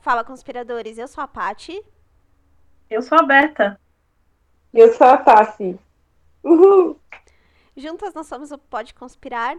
Fala, conspiradores. Eu sou a Pati. Eu sou a Berta. Eu sou a Tassi. Uhul! Juntas nós somos o Pode Conspirar.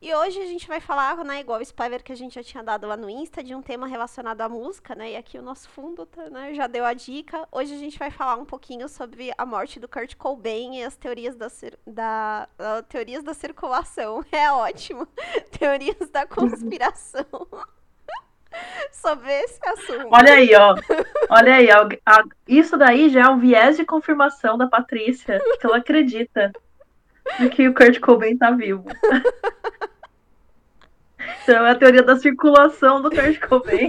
E hoje a gente vai falar, né, igual o spoiler que a gente já tinha dado lá no Insta, de um tema relacionado à música, né? E aqui o nosso fundo tá, né, já deu a dica. Hoje a gente vai falar um pouquinho sobre a morte do Kurt Cobain e as teorias da, da uh, teorias da circulação. É ótimo. teorias da conspiração. sobre esse assunto. Olha aí, ó. Olha aí. Isso daí já é um viés de confirmação da Patrícia, que ela acredita de que o Kurt Cobain tá vivo. Então é a teoria da circulação do Kurt Cobain.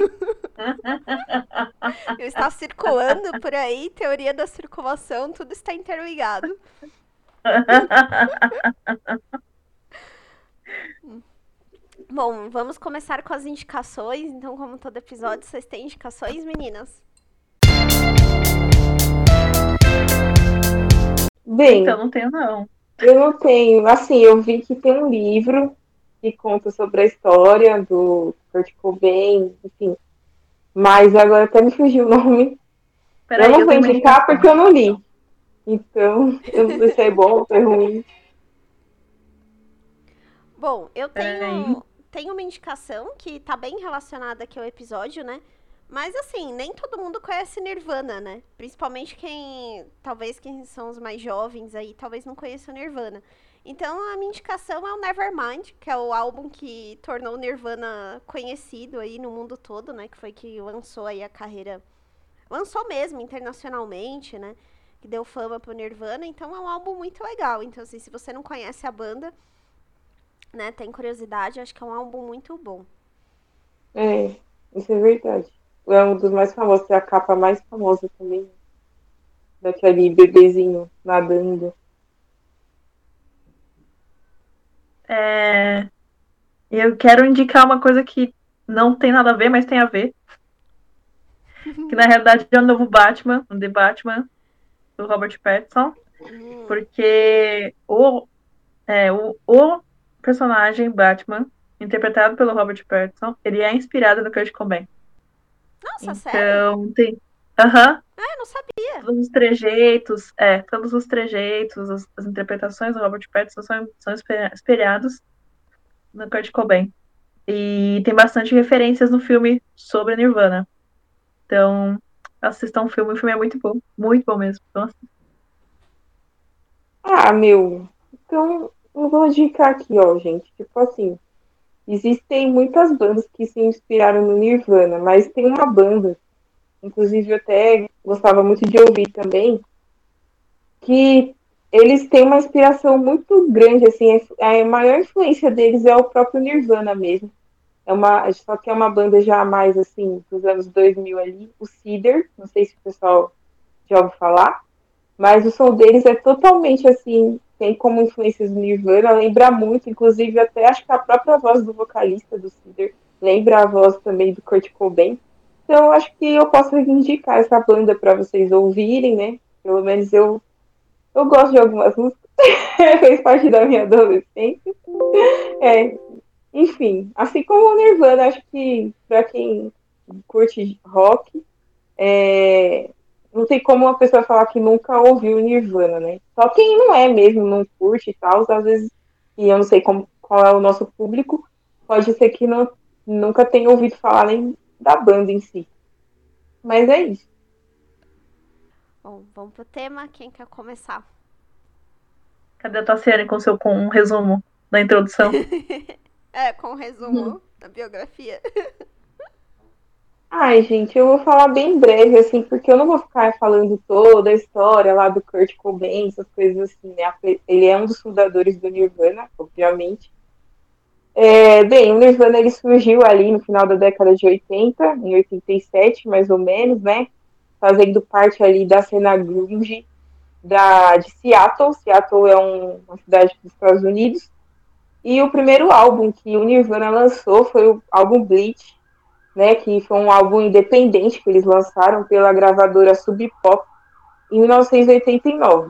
Está circulando por aí, teoria da circulação, tudo está interligado. Bom, vamos começar com as indicações. Então, como todo episódio, vocês têm indicações, meninas? Bem, então não tenho não. Eu não tenho. Assim, eu vi que tem um livro que conta sobre a história do Kurt Cobain, enfim. Mas agora até me fugiu o nome. Peraí, eu não vou indicar porque eu não li. Então, eu não sei se é bom ou se é ruim. Bom, eu tenho, tenho uma indicação que tá bem relacionada aqui ao episódio, né? Mas assim, nem todo mundo conhece Nirvana, né? Principalmente quem. Talvez quem são os mais jovens aí, talvez não conheçam Nirvana. Então a minha indicação é o Nevermind, que é o álbum que tornou o Nirvana conhecido aí no mundo todo, né? Que foi que lançou aí a carreira. Lançou mesmo internacionalmente, né? Que deu fama pro Nirvana. Então é um álbum muito legal. Então, assim, se você não conhece a banda, né, tem curiosidade, acho que é um álbum muito bom. É, isso é verdade. É um dos mais famosos, é a capa mais famosa também. Daquele bebezinho nadando. É... Eu quero indicar uma coisa que não tem nada a ver, mas tem a ver. que na realidade é o novo Batman, o The Batman, do Robert Pattinson. Hum. Porque o, é, o, o personagem Batman, interpretado pelo Robert Pattinson, ele é inspirado no Kurt Cobain. Nossa, então, sério? Então, tem. Aham. Uhum. Ah, eu não sabia. Todos os trejeitos, é, todos os trejeitos, as, as interpretações do Robert Pattinson são, são espelhados no Kurt Cobain. E tem bastante referências no filme sobre a Nirvana. Então, assistam o filme, o filme é muito bom, muito bom mesmo. Então, ah, meu. Então, eu vou indicar aqui, ó, gente. Tipo assim, existem muitas bandas que se inspiraram no Nirvana, mas tem uma banda, inclusive eu até gostava muito de ouvir também, que eles têm uma inspiração muito grande, assim, a maior influência deles é o próprio Nirvana mesmo. É uma, só que é uma banda já mais, assim, dos anos 2000 ali, o Cider, não sei se o pessoal já ouviu falar, mas o som deles é totalmente, assim, tem como influências do Nirvana, lembra muito, inclusive até acho que a própria voz do vocalista do Cider lembra a voz também do Kurt Cobain. Então acho que eu posso indicar essa banda para vocês ouvirem, né? Pelo menos eu eu gosto de algumas músicas, fez parte da minha adolescência. É, enfim, assim como o Nirvana, acho que para quem curte rock, é, não tem como uma pessoa falar que nunca ouviu Nirvana, né? Só quem não é mesmo, não curte e tal, às vezes, e eu não sei como, qual é o nosso público, pode ser que não, nunca tenha ouvido falar nem da banda em si. Mas é isso. Bom, vamos pro tema. Quem quer começar? Cadê a Tassiane com seu com um resumo da introdução? é, com um resumo hum. da biografia. Ai, gente, eu vou falar bem breve, assim, porque eu não vou ficar falando toda a história lá do Kurt Cobain, essas coisas assim, né? Ele é um dos fundadores do Nirvana, obviamente. É, bem, o Nirvana ele surgiu ali no final da década de 80, em 87, mais ou menos, né? Fazendo parte ali da cena grunge da, de Seattle. Seattle é um, uma cidade dos Estados Unidos. E o primeiro álbum que o Nirvana lançou foi o álbum Bleach, né, que foi um álbum independente que eles lançaram pela gravadora Sub Pop em 1989.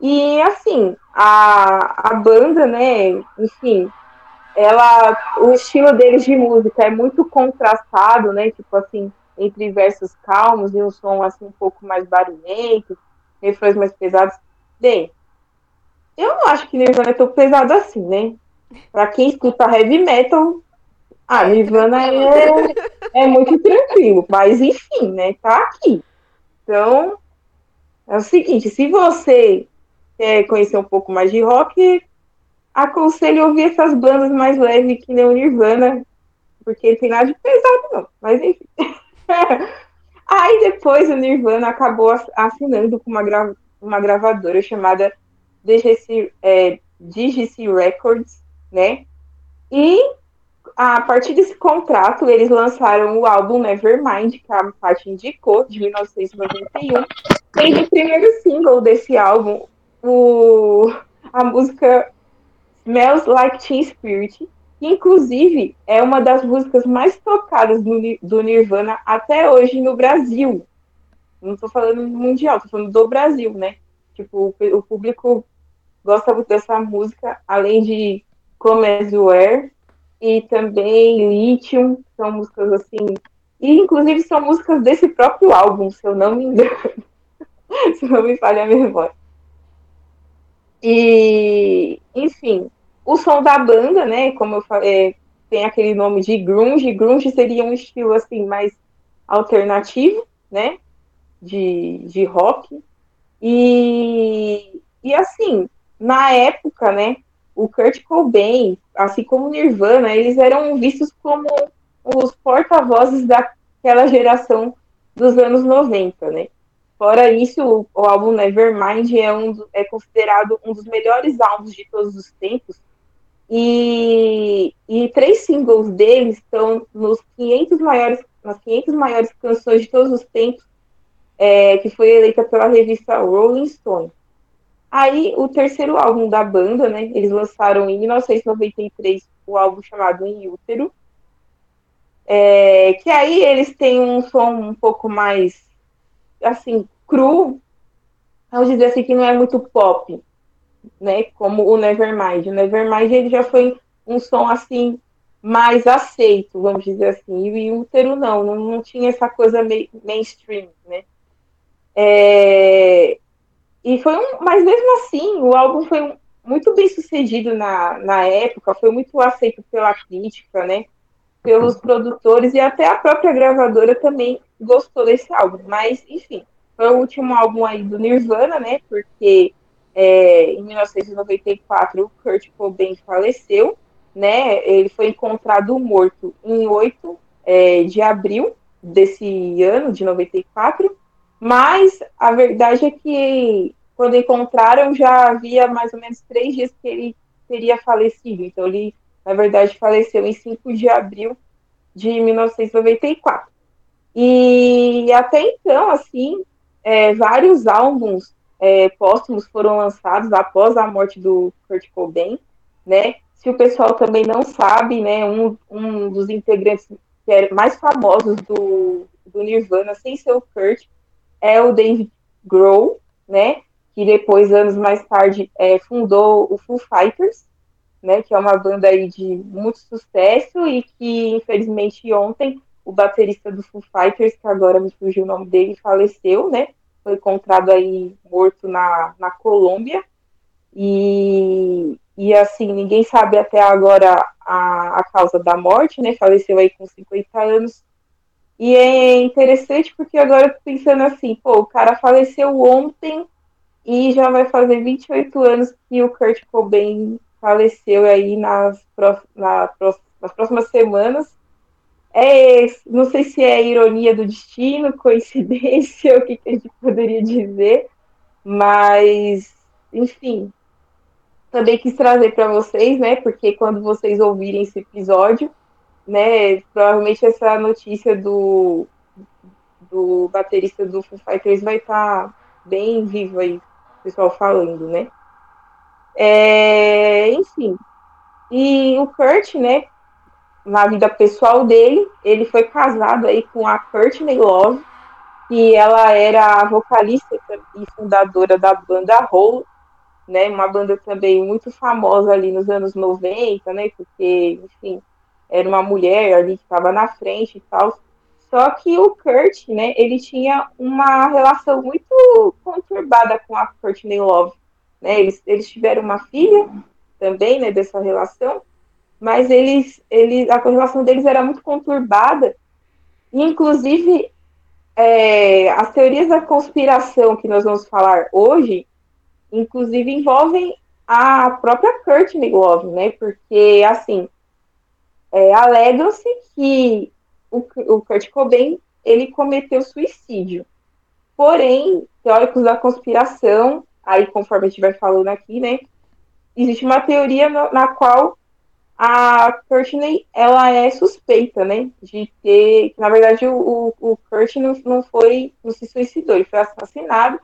E assim, a, a banda, né, enfim, ela, o estilo deles de música é muito contrastado, né, tipo assim, entre versos calmos e um som assim um pouco mais barulhento, refrões mais pesados. Bem, eu não acho que Nirvana é tão pesado assim, né? Pra quem escuta heavy metal, ah, Nirvana é, é muito tranquilo, mas enfim, né? Tá aqui. Então, é o seguinte, se você quer conhecer um pouco mais de rock, aconselho ouvir essas bandas mais leves que nem o Nirvana, porque não tem nada de pesado, não. Mas enfim. Aí depois o Nirvana acabou assinando com uma, uma gravadora chamada DGC, é, DGC Records, né? E a partir desse contrato, eles lançaram o álbum Nevermind, que a Paty indicou, de 1991. E o primeiro single desse álbum, o, a música Smells Like Teen Spirit, que inclusive é uma das músicas mais tocadas do, do Nirvana até hoje no Brasil. Não estou falando mundial, estou falando do Brasil, né? Tipo, o, o público gosta muito dessa música, além de Come As You Are, e também Lithium, são músicas assim. E inclusive são músicas desse próprio álbum, se eu não me engano. se não me falha a memória. E, enfim, o som da banda, né, como eu falei, é, tem aquele nome de grunge. Grunge seria um estilo assim mais alternativo, né, de, de rock. E, e assim, na época, né, o Kurt Cobain, assim como Nirvana, eles eram vistos como os porta-vozes daquela geração dos anos 90, né? Fora isso, o, o álbum Nevermind é, um, é considerado um dos melhores álbuns de todos os tempos. E, e três singles deles estão nos 500 maiores, nas 500 maiores canções de todos os tempos, é, que foi eleita pela revista Rolling Stone. Aí, o terceiro álbum da banda, né? Eles lançaram em 1993 o álbum chamado Em Útero. É, que aí eles têm um som um pouco mais, assim, cru. Vamos dizer assim, que não é muito pop, né? Como o Nevermind. O Nevermind, ele já foi um som, assim, mais aceito, vamos dizer assim. E o Útero não, não, não tinha essa coisa mainstream, né? É, e foi um, mas mesmo assim, o álbum foi muito bem sucedido na, na época, foi muito aceito pela crítica, né? Pelos produtores e até a própria gravadora também gostou desse álbum. Mas, enfim, foi o último álbum aí do Nirvana, né? Porque é, em 1994 o Kurt Cobain faleceu, né? Ele foi encontrado morto em 8 é, de abril desse ano, de 94. Mas a verdade é que quando encontraram já havia mais ou menos três dias que ele teria falecido. Então ele, na verdade, faleceu em 5 de abril de 1994. E até então, assim, é, vários álbuns é, póstumos foram lançados após a morte do Kurt Cobain, né? Se o pessoal também não sabe, né, um, um dos integrantes é mais famosos do, do Nirvana, sem ser o Kurt, é o David Grohl, né? Que depois, anos mais tarde, é, fundou o Foo Fighters, né? Que é uma banda aí de muito sucesso e que, infelizmente, ontem o baterista do Foo Fighters, que agora me fugiu o nome dele, faleceu, né? Foi encontrado aí morto na, na Colômbia. E, e assim, ninguém sabe até agora a, a causa da morte, né? Faleceu aí com 50 anos e é interessante porque agora eu tô pensando assim, pô, o cara faleceu ontem e já vai fazer 28 anos que o Kurt Cobain faleceu aí nas, na, nas próximas semanas. É, não sei se é ironia do destino, coincidência, o que, que a gente poderia dizer, mas, enfim, também quis trazer para vocês, né? Porque quando vocês ouvirem esse episódio, né? Provavelmente essa notícia do, do baterista do Foo Fighters vai estar tá bem vivo aí, o pessoal falando, né? É, enfim. E o Kurt, né? na vida pessoal dele, ele foi casado aí com a Courtney Love, que ela era a vocalista e fundadora da banda Hole, né, uma banda também muito famosa ali nos anos 90, né, porque, enfim, era uma mulher ali que estava na frente e tal. Só que o Kurt, né, ele tinha uma relação muito conturbada com a Courtney Love, né, eles, eles tiveram uma filha também, né, dessa relação, mas eles, eles, a relação deles era muito conturbada, e inclusive é, as teorias da conspiração que nós vamos falar hoje, inclusive envolvem a própria Courtney Love, né? Porque, assim, é, alegam-se que o, o Kurt Cobain, ele cometeu suicídio. Porém, teóricos da conspiração, aí conforme a gente vai falando aqui, né? Existe uma teoria na, na qual a Courtney, ela é suspeita, né, de ter, na verdade, o, o, o Kurt não, não foi, não se suicidou, ele foi assassinado,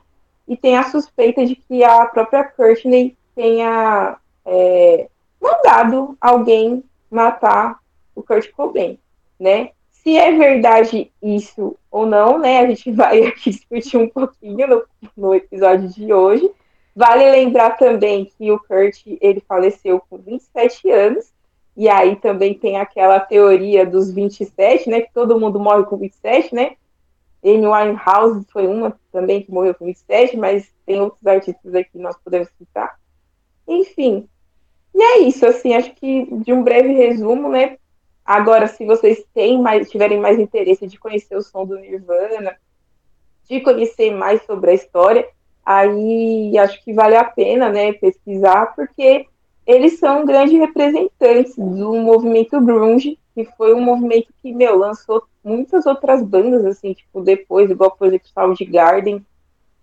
e tem a suspeita de que a própria Courtney tenha é, mandado alguém matar o Kurt Cobain, né? Se é verdade isso ou não, né, a gente vai aqui discutir um pouquinho no, no episódio de hoje. Vale lembrar também que o Kurt, ele faleceu com 27 anos, e aí também tem aquela teoria dos 27, né? Que todo mundo morre com 27, né? Amy Winehouse foi uma também que morreu com 27, mas tem outros artistas aqui que nós podemos citar. Enfim. E é isso, assim, acho que de um breve resumo, né? Agora, se vocês têm mais, tiverem mais interesse de conhecer o som do Nirvana, de conhecer mais sobre a história, aí acho que vale a pena, né, pesquisar, porque eles são grandes representantes do movimento grunge, que foi um movimento que, meu, lançou muitas outras bandas, assim, tipo, depois, igual, por exemplo, Soundgarden,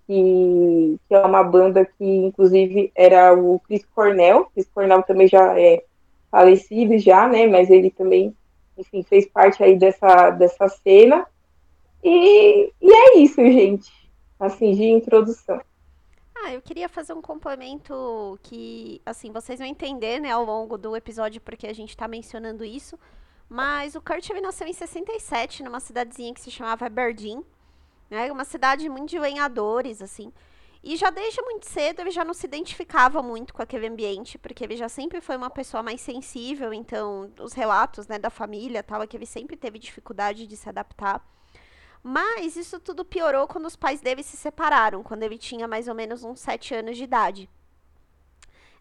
que, que é uma banda que, inclusive, era o Chris Cornell, Chris Cornell também já é falecido já, né, mas ele também, enfim, fez parte aí dessa, dessa cena, e, e é isso, gente, assim, de introdução. Ah, eu queria fazer um complemento que, assim, vocês vão entender, né, ao longo do episódio porque a gente tá mencionando isso. Mas o Kurt nasceu em 67, numa cidadezinha que se chamava Aberdeen, né? Uma cidade muito de lenhadores, assim. E já desde muito cedo ele já não se identificava muito com aquele ambiente, porque ele já sempre foi uma pessoa mais sensível, então os relatos, né, da família, tal, é que ele sempre teve dificuldade de se adaptar. Mas isso tudo piorou quando os pais dele se separaram, quando ele tinha mais ou menos uns sete anos de idade.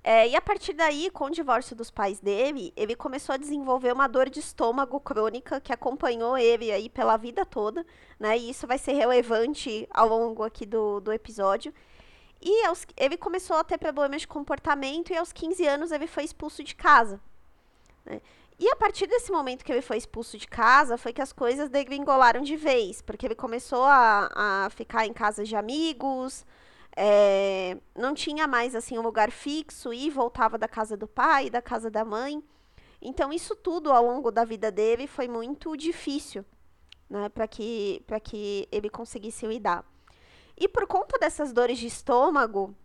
É, e a partir daí, com o divórcio dos pais dele, ele começou a desenvolver uma dor de estômago crônica que acompanhou ele aí pela vida toda, né? E isso vai ser relevante ao longo aqui do, do episódio. E aos, ele começou a ter problemas de comportamento e aos 15 anos ele foi expulso de casa. Né? E a partir desse momento que ele foi expulso de casa, foi que as coisas degringolaram de vez, porque ele começou a, a ficar em casa de amigos, é, não tinha mais assim um lugar fixo e voltava da casa do pai, da casa da mãe. Então isso tudo ao longo da vida dele foi muito difícil, né, para que para que ele conseguisse lidar. E por conta dessas dores de estômago,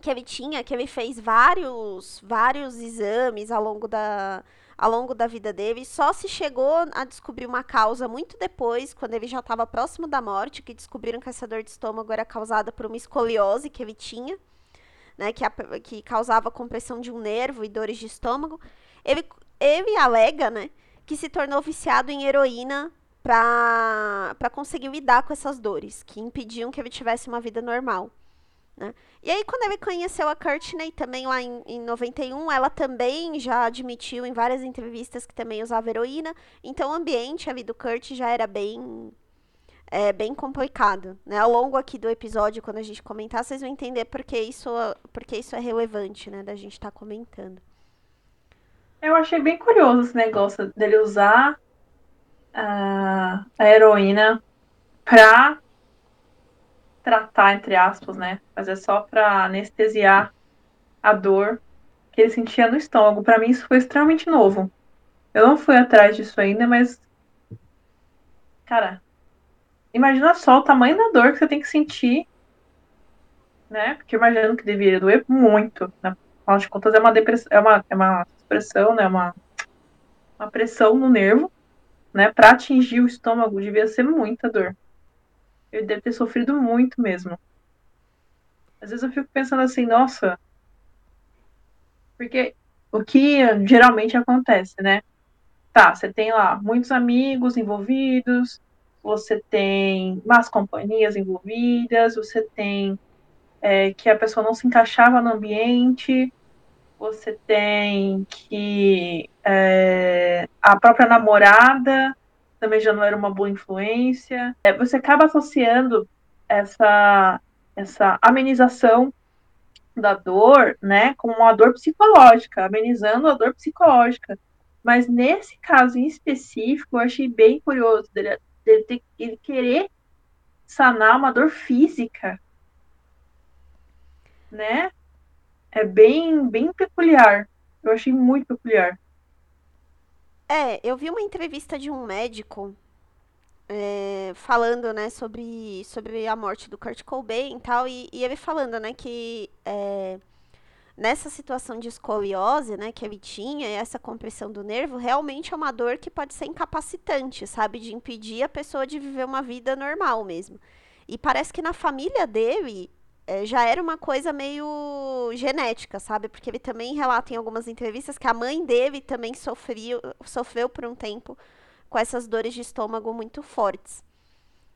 que ele tinha, que ele fez vários, vários exames ao longo da, ao longo da vida dele. Só se chegou a descobrir uma causa muito depois, quando ele já estava próximo da morte, que descobriram que essa dor de estômago era causada por uma escoliose que ele tinha, né, que, a, que causava compressão de um nervo e dores de estômago. Ele, ele alega, né, que se tornou viciado em heroína para conseguir lidar com essas dores, que impediam que ele tivesse uma vida normal. Né? E aí, quando ele conheceu a Courtney, também lá em, em 91, ela também já admitiu em várias entrevistas que também usava heroína. Então, o ambiente ali do Kurt já era bem, é, bem complicado. Né? Ao longo aqui do episódio, quando a gente comentar, vocês vão entender por que isso, por que isso é relevante, né? Da gente estar tá comentando. Eu achei bem curioso esse negócio dele usar a, a heroína pra tratar, entre aspas, né? Fazer só para anestesiar a dor que ele sentia no estômago. Para mim, isso foi extremamente novo. Eu não fui atrás disso ainda, mas. Cara, imagina só o tamanho da dor que você tem que sentir, né? Porque imagino que deveria doer muito. Né? Afinal de contas, é uma depressão, é uma, é uma expressão, né? Uma, uma pressão no nervo, né? Para atingir o estômago devia ser muita dor. Ele deve ter sofrido muito mesmo. Às vezes eu fico pensando assim, nossa. Porque o que geralmente acontece, né? Tá, você tem lá muitos amigos envolvidos, você tem más companhias envolvidas, você tem é, que a pessoa não se encaixava no ambiente, você tem que é, a própria namorada também já não era uma boa influência. É, você acaba associando essa, essa amenização da dor, né, com uma dor psicológica, amenizando a dor psicológica. Mas nesse caso em específico, eu achei bem curioso dele, dele, ter, ele querer sanar uma dor física, né? É bem, bem peculiar. Eu achei muito peculiar. É, eu vi uma entrevista de um médico é, falando, né, sobre, sobre a morte do Kurt Cobain e tal, e, e ele falando, né, que é, nessa situação de escoliose, né, que ele tinha, essa compressão do nervo, realmente é uma dor que pode ser incapacitante, sabe, de impedir a pessoa de viver uma vida normal mesmo. E parece que na família dele já era uma coisa meio genética, sabe? Porque ele também relata em algumas entrevistas que a mãe dele também sofreu, sofreu por um tempo com essas dores de estômago muito fortes.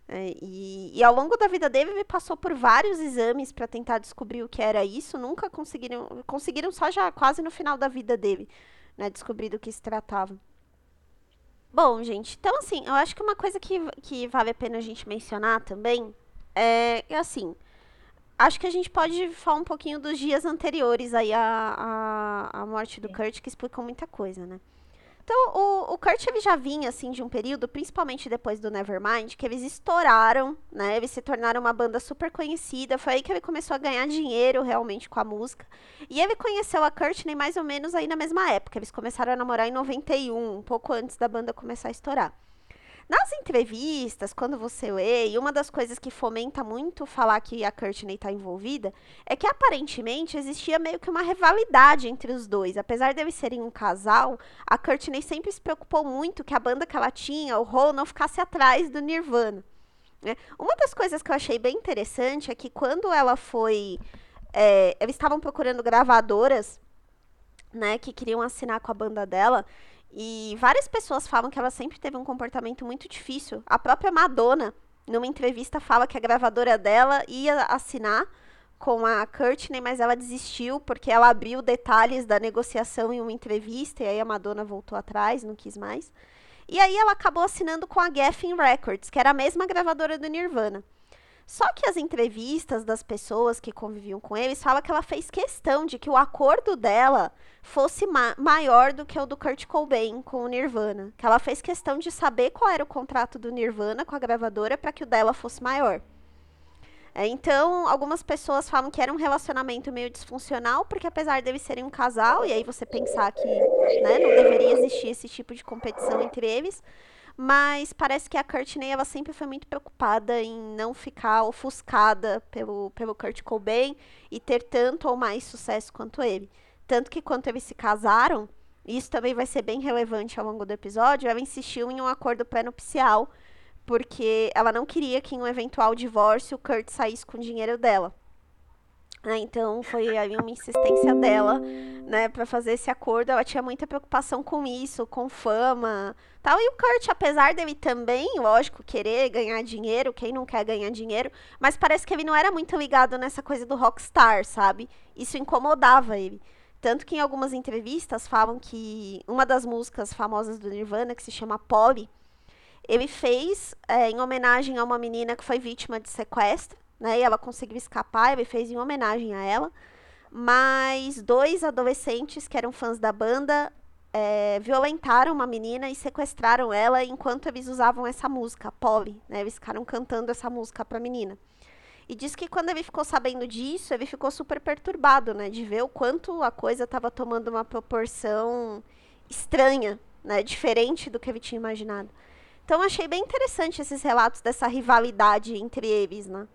É, e, e, ao longo da vida dele, ele passou por vários exames para tentar descobrir o que era isso. Nunca conseguiram, conseguiram só já quase no final da vida dele, né, descobrir do que se tratava. Bom, gente, então assim, eu acho que uma coisa que, que vale a pena a gente mencionar também é, é assim, acho que a gente pode falar um pouquinho dos dias anteriores aí à, à, à morte do Kurt, que explicam muita coisa, né? Então, o, o Kurt ele já vinha, assim, de um período, principalmente depois do Nevermind, que eles estouraram, né? Eles se tornaram uma banda super conhecida. Foi aí que ele começou a ganhar dinheiro, realmente, com a música. E ele conheceu a Courtney mais ou menos aí na mesma época. Eles começaram a namorar em 91, um pouco antes da banda começar a estourar. Nas entrevistas, quando você lê, e uma das coisas que fomenta muito falar que a Courtney está envolvida, é que aparentemente existia meio que uma rivalidade entre os dois. Apesar de eles serem um casal, a Courtney sempre se preocupou muito que a banda que ela tinha, o Hole, não ficasse atrás do Nirvana. Né? Uma das coisas que eu achei bem interessante é que quando ela foi. É, eles estavam procurando gravadoras né, que queriam assinar com a banda dela. E várias pessoas falam que ela sempre teve um comportamento muito difícil. A própria Madonna, numa entrevista, fala que a gravadora dela ia assinar com a Courtney, mas ela desistiu porque ela abriu detalhes da negociação em uma entrevista e aí a Madonna voltou atrás, não quis mais. E aí ela acabou assinando com a Geffen Records, que era a mesma gravadora do Nirvana. Só que as entrevistas das pessoas que conviviam com eles falam que ela fez questão de que o acordo dela fosse ma maior do que o do Kurt Cobain com o Nirvana. Que ela fez questão de saber qual era o contrato do Nirvana com a gravadora para que o dela fosse maior. É, então, algumas pessoas falam que era um relacionamento meio disfuncional, porque apesar deles serem um casal, e aí você pensar que né, não deveria existir esse tipo de competição entre eles, mas parece que a Courtney ela sempre foi muito preocupada em não ficar ofuscada pelo, pelo Kurt Cobain e ter tanto ou mais sucesso quanto ele. Tanto que quando eles se casaram, isso também vai ser bem relevante ao longo do episódio, ela insistiu em um acordo pré-nupcial, porque ela não queria que em um eventual divórcio o Kurt saísse com o dinheiro dela. Né? Então foi aí uma insistência dela, né, para fazer esse acordo. Ela tinha muita preocupação com isso, com fama, tal. E o Kurt, apesar dele também, lógico, querer ganhar dinheiro, quem não quer ganhar dinheiro, mas parece que ele não era muito ligado nessa coisa do rockstar, sabe? Isso incomodava ele. Tanto que em algumas entrevistas falam que uma das músicas famosas do Nirvana, que se chama Polly, ele fez é, em homenagem a uma menina que foi vítima de sequestro né? E ela conseguiu escapar, ele fez em homenagem a ela. Mas dois adolescentes que eram fãs da banda é, violentaram uma menina e sequestraram ela enquanto eles usavam essa música, Polly, né? Eles ficaram cantando essa música pra menina. E diz que quando ele ficou sabendo disso, ele ficou super perturbado, né? De ver o quanto a coisa estava tomando uma proporção estranha, né? Diferente do que ele tinha imaginado. Então achei bem interessante esses relatos dessa rivalidade entre eles, né?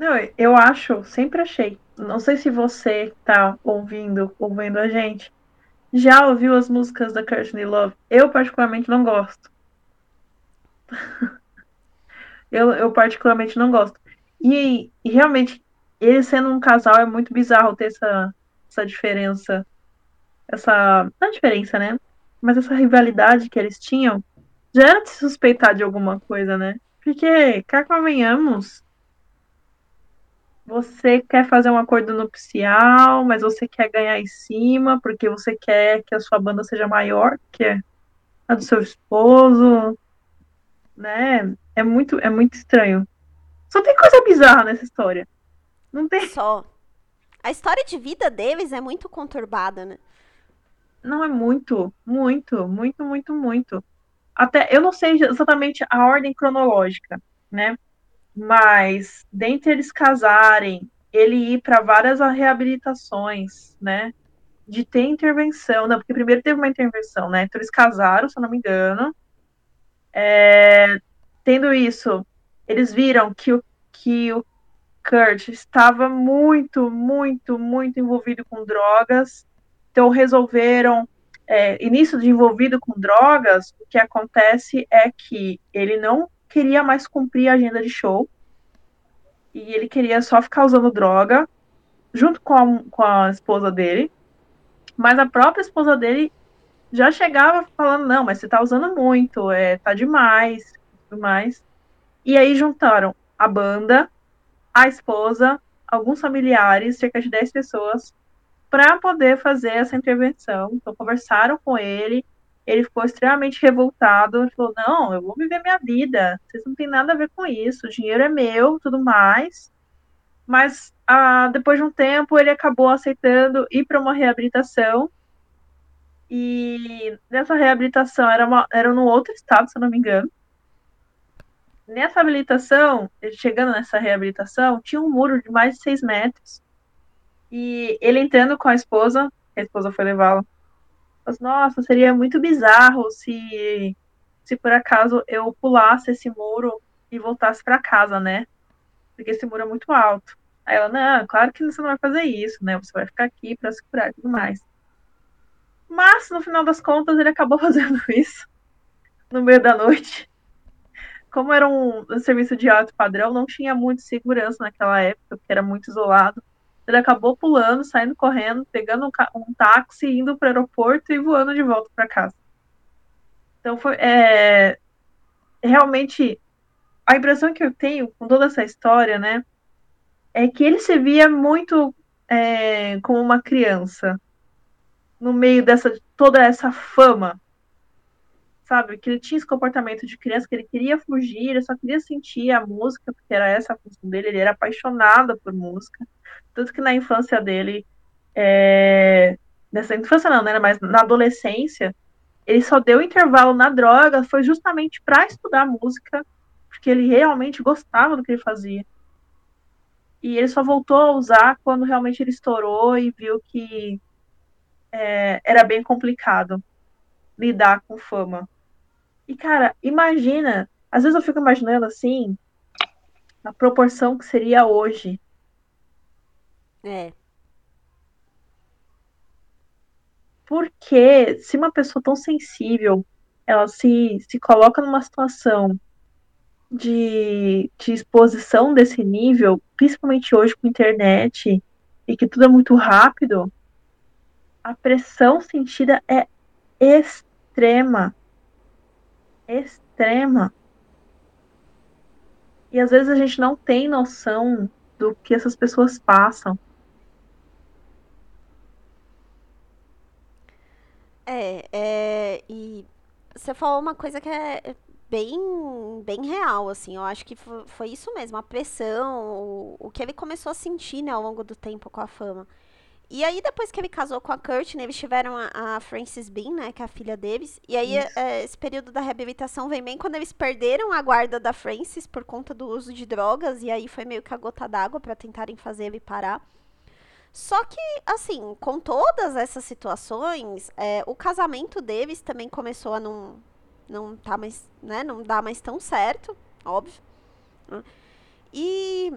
Não, eu acho, sempre achei. Não sei se você tá ouvindo, ouvindo a gente, já ouviu as músicas da Courtney Love? Eu, particularmente, não gosto. eu, eu, particularmente, não gosto. E, e, realmente, ele sendo um casal, é muito bizarro ter essa, essa diferença. Essa. Não é diferença, né? Mas essa rivalidade que eles tinham já era de suspeitar de alguma coisa, né? Porque, cá convenhamos, você quer fazer um acordo nupcial, mas você quer ganhar em cima, porque você quer que a sua banda seja maior que a do seu esposo, né? É muito, é muito estranho. Só tem coisa bizarra nessa história. Não tem. Só. A história de vida deles é muito conturbada, né? Não é muito, muito, muito, muito, muito. Até eu não sei exatamente a ordem cronológica, né? Mas dentre eles casarem, ele ir para várias reabilitações, né? De ter intervenção, não, porque primeiro teve uma intervenção, né? Então eles casaram, se eu não me engano. É, tendo isso, eles viram que o, que o Kurt estava muito, muito, muito envolvido com drogas. Então resolveram é, início de envolvido com drogas, o que acontece é que ele não queria mais cumprir a agenda de show e ele queria só ficar usando droga junto com a, com a esposa dele, mas a própria esposa dele já chegava falando não, mas você tá usando muito, é tá demais, tudo mais. E aí juntaram a banda, a esposa, alguns familiares, cerca de 10 pessoas, para poder fazer essa intervenção. Então, conversaram com ele, ele ficou extremamente revoltado, ele falou, não, eu vou viver minha vida, vocês não têm nada a ver com isso, o dinheiro é meu, tudo mais. Mas, ah, depois de um tempo, ele acabou aceitando ir para uma reabilitação, e nessa reabilitação era, uma, era num outro estado, se eu não me engano. Nessa habilitação, chegando nessa reabilitação, tinha um muro de mais de seis metros, e ele entrando com a esposa, a esposa foi levá-lo. Nossa, seria muito bizarro se, se por acaso eu pulasse esse muro e voltasse para casa, né? Porque esse muro é muito alto. Aí ela, não, claro que você não vai fazer isso, né? Você vai ficar aqui para se curar e tudo mais. Mas, no final das contas, ele acabou fazendo isso no meio da noite. Como era um serviço de alto padrão, não tinha muita segurança naquela época, porque era muito isolado. Ele acabou pulando, saindo correndo, pegando um, um táxi, indo para o aeroporto e voando de volta para casa. Então foi é, realmente a impressão que eu tenho com toda essa história, né, é que ele se via muito é, como uma criança no meio dessa toda essa fama sabe? Que ele tinha esse comportamento de criança, que ele queria fugir, ele só queria sentir a música, porque era essa a função dele, ele era apaixonado por música. Tanto que na infância dele, é... nessa infância não, né? Mas na adolescência, ele só deu intervalo na droga, foi justamente para estudar música, porque ele realmente gostava do que ele fazia. E ele só voltou a usar quando realmente ele estourou e viu que é, era bem complicado lidar com fama. E, cara, imagina. Às vezes eu fico imaginando assim, a proporção que seria hoje. É. Porque se uma pessoa tão sensível, ela se, se coloca numa situação de, de exposição desse nível, principalmente hoje com internet, e que tudo é muito rápido, a pressão sentida é extrema extrema. E às vezes a gente não tem noção do que essas pessoas passam. É, é, e você falou uma coisa que é bem, bem real, assim. Eu acho que foi, isso mesmo, a pressão, o, o que ele começou a sentir, né, ao longo do tempo com a fama. E aí, depois que ele casou com a Courtney, eles tiveram a, a Frances Bean, né, que é a filha deles. E aí, é, esse período da reabilitação vem bem quando eles perderam a guarda da Frances por conta do uso de drogas. E aí, foi meio que a gota d'água para tentarem fazer ele parar. Só que, assim, com todas essas situações, é, o casamento deles também começou a não, não tá mais, né, não dar mais tão certo, óbvio. E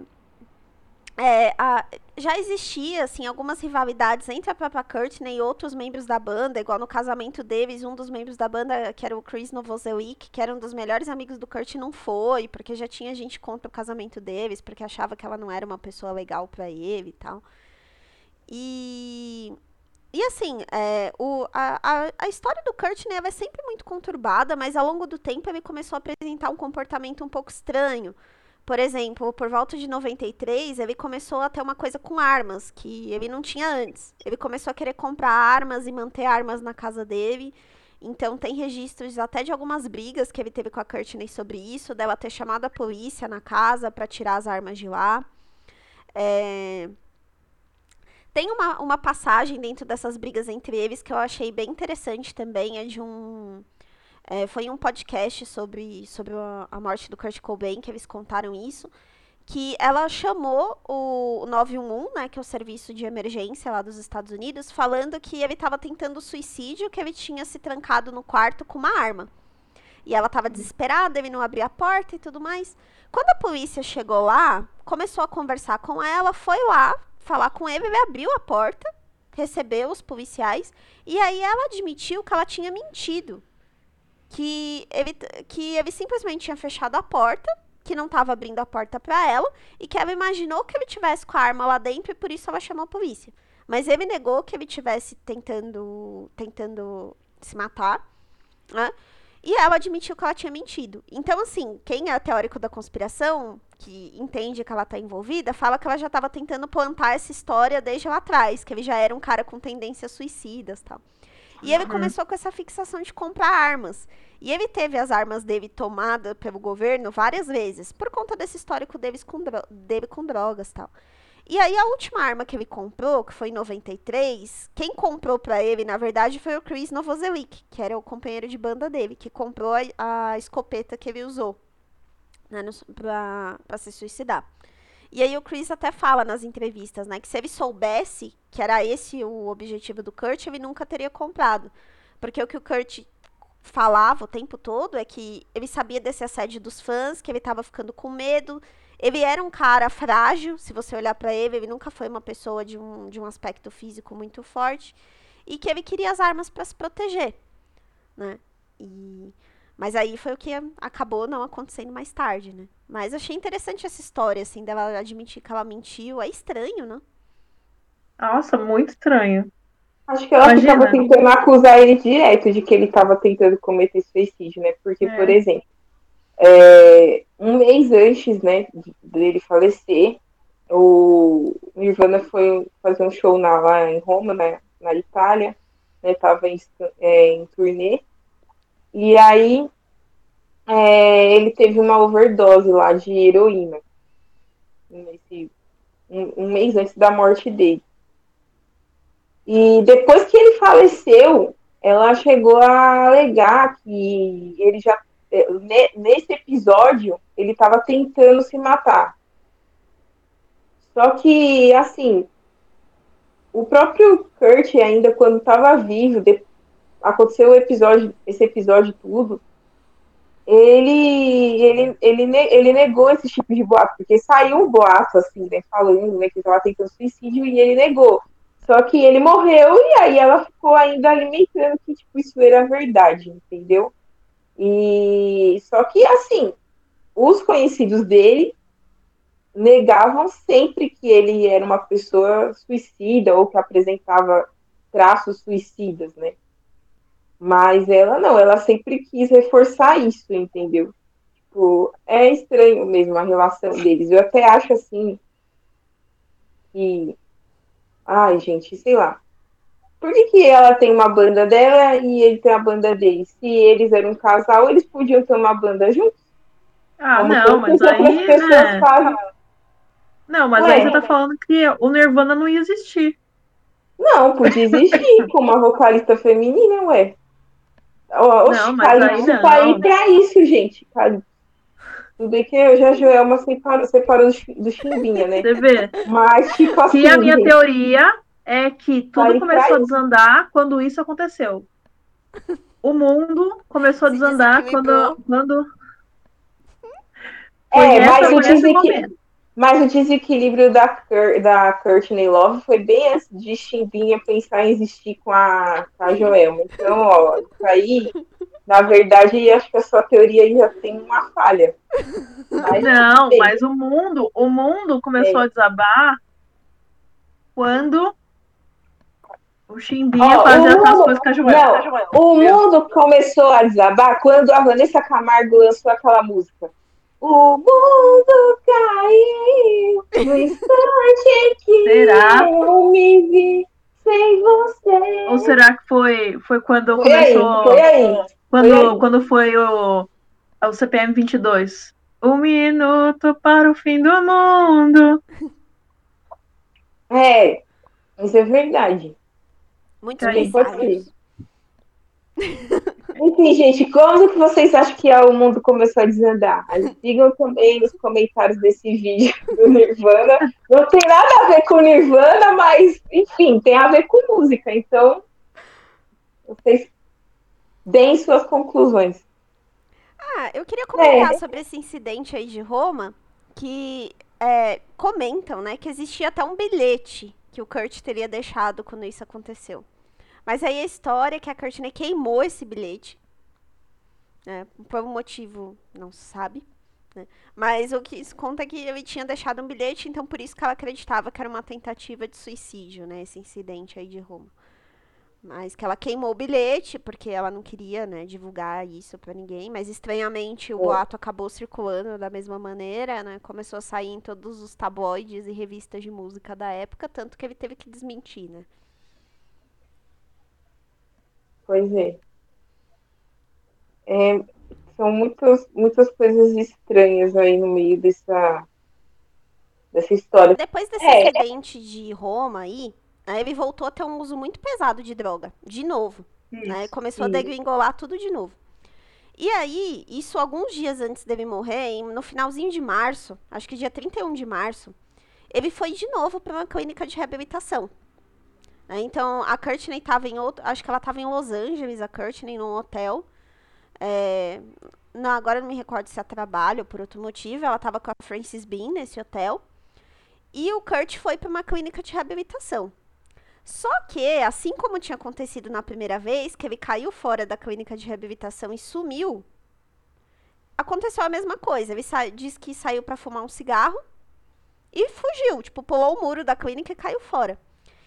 é, a, já existia, assim, algumas rivalidades entre a própria Courtney e outros membros da banda, igual no casamento deles, um dos membros da banda, que era o Chris Novoselic, que era um dos melhores amigos do Kurt, não foi, porque já tinha gente contra o casamento deles, porque achava que ela não era uma pessoa legal para ele e tal. E... E assim, é, o, a, a, história do Kurt né, é sempre muito conturbada, mas ao longo do tempo ele começou a apresentar um comportamento um pouco estranho. Por exemplo, por volta de 93, ele começou a ter uma coisa com armas, que ele não tinha antes. Ele começou a querer comprar armas e manter armas na casa dele. Então tem registros até de algumas brigas que ele teve com a Courtney sobre isso, dela ter chamado a polícia na casa para tirar as armas de lá. É... Tem uma, uma passagem dentro dessas brigas entre eles que eu achei bem interessante também, é de um é, foi um podcast sobre, sobre a, a, morte do Kurt Cobain, que eles contaram isso. Que ela chamou o 911, né, que é o serviço de emergência lá dos Estados Unidos, falando que ele estava tentando suicídio, que ele tinha se trancado no quarto com uma arma. E ela estava desesperada, ele não abria a porta e tudo mais. Quando a polícia chegou lá, começou a conversar com ela, foi lá falar com ele, ele abriu a porta, recebeu os policiais, e aí ela admitiu que ela tinha mentido que ele, que ele simplesmente tinha fechado a porta, que não estava abrindo a porta para ela, e que ela imaginou que ele tivesse com a arma lá dentro e por isso ela chamou a polícia. Mas ele negou que ele tivesse tentando, tentando se matar, né? E ela admitiu que ela tinha mentido. Então, assim, quem é teórico da conspiração, que entende que ela está envolvida, fala que ela já estava tentando plantar essa história desde lá atrás, que ele já era um cara com tendências suicidas tal. E ele uhum. começou com essa fixação de comprar armas. E ele teve as armas dele tomadas pelo governo várias vezes, por conta desse histórico deles com dele com drogas tal. E aí a última arma que ele comprou, que foi em 93, quem comprou para ele, na verdade, foi o Chris Novoselic, que era o companheiro de banda dele, que comprou a, a escopeta que ele usou né, para se suicidar. E aí o Chris até fala nas entrevistas, né, que se ele soubesse que era esse o objetivo do Kurt, ele nunca teria comprado. Porque o que o Kurt falava o tempo todo é que ele sabia desse assédio dos fãs, que ele estava ficando com medo. Ele era um cara frágil, se você olhar para ele, ele nunca foi uma pessoa de um, de um aspecto físico muito forte. E que ele queria as armas para se proteger, né? E mas aí foi o que acabou não acontecendo mais tarde, né? Mas achei interessante essa história, assim, dela admitir que ela mentiu. É estranho, né? Nossa, muito estranho. Acho que ela Imagina. ficava tentando acusar ele direto de que ele estava tentando cometer suicídio, né? Porque, é. por exemplo, é, um mês antes, né, dele falecer, o Nirvana foi fazer um show na, lá em Roma, né, na Itália, né, tava em, é, em turnê, e aí é, ele teve uma overdose lá de heroína. Nesse, um, um, mês antes da morte dele. E depois que ele faleceu, ela chegou a alegar que ele já. É, nesse episódio, ele estava tentando se matar. Só que, assim, o próprio Kurt, ainda quando estava vivo, aconteceu o episódio, esse episódio tudo, ele, ele, ele, ele negou esse tipo de boato, porque saiu um boato, assim, né, falando, né, que estava tentando suicídio, e ele negou. Só que ele morreu, e aí ela ficou ainda alimentando que, tipo, isso era verdade, entendeu? E, só que, assim, os conhecidos dele negavam sempre que ele era uma pessoa suicida, ou que apresentava traços suicidas, né? Mas ela não, ela sempre quis reforçar isso, entendeu? Tipo, é estranho mesmo a relação deles. Eu até acho assim que. Ai, gente, sei lá. Por que, que ela tem uma banda dela e ele tem a banda dele? Se eles eram um casal, eles podiam ter uma banda juntos? Ah, Como não, mas aí. Né? Não, mas Ué, aí você tá falando que o Nirvana não ia existir. Não, podia existir com uma vocalista feminina, ué. Oxe, não, mas aí tá aí pra isso, gente. Tudo bem que eu já Joelma separou, separou do, do Chimbinha, né? Você vê. Mas, tipo assim. E a minha gente, teoria é que tudo começou a desandar quando isso aconteceu. O mundo começou a desandar quando. quando... É, mas eu dizer que. Mas o desequilíbrio da, Cur da Courtney Love foi bem antes de Chimbinha pensar em existir com a, com a Joelma. Então, ó, isso aí, na verdade, acho que a sua teoria já tem uma falha. Mas, não, mas o mundo, o mundo começou é. a desabar quando o Chimbinha oh, fazia essas coisas com a Joelma. o mundo começou a desabar quando a Vanessa Camargo lançou aquela música. O mundo caiu no instante que será? eu me vi sem você. Ou será que foi, foi quando foi começou. Aí, foi aí. Quando foi, aí. quando foi o, o CPM 22? Um minuto para o fim do mundo. É, isso é verdade. Muito bem, pode ser. Enfim, gente, como que vocês acham que o mundo começou a desandar? Digam também nos comentários desse vídeo do Nirvana. Não tem nada a ver com Nirvana, mas, enfim, tem a ver com música. Então, vocês deem suas conclusões. Ah, eu queria comentar é. sobre esse incidente aí de Roma, que é, comentam, né, que existia até um bilhete que o Kurt teria deixado quando isso aconteceu. Mas aí a história é que a Courtney queimou esse bilhete. Né? Por um motivo, não se sabe. Né? Mas o que isso conta é que ele tinha deixado um bilhete, então por isso que ela acreditava que era uma tentativa de suicídio, né? Esse incidente aí de Roma. Mas que ela queimou o bilhete, porque ela não queria, né, divulgar isso para ninguém. Mas estranhamente o boato acabou circulando da mesma maneira, né? Começou a sair em todos os tabloides e revistas de música da época, tanto que ele teve que desmentir, né? Pois é. é. São muitas, muitas coisas estranhas aí no meio dessa, dessa história. Depois desse é. acidente de Roma aí, né, ele voltou a ter um uso muito pesado de droga, de novo. Isso, né? Começou isso. a degringolar tudo de novo. E aí, isso alguns dias antes dele morrer, no finalzinho de março, acho que dia 31 de março, ele foi de novo para uma clínica de reabilitação. Né? Então, a Courtney estava em outro. Acho que ela estava em Los Angeles, a Courtney, num hotel. É, não, agora não me recordo se é trabalho ou por outro motivo. Ela estava com a Frances Bean nesse hotel. E o Kurt foi para uma clínica de reabilitação. Só que, assim como tinha acontecido na primeira vez, que ele caiu fora da clínica de reabilitação e sumiu, aconteceu a mesma coisa. Ele disse que saiu para fumar um cigarro e fugiu. Tipo, pulou o muro da clínica e caiu fora.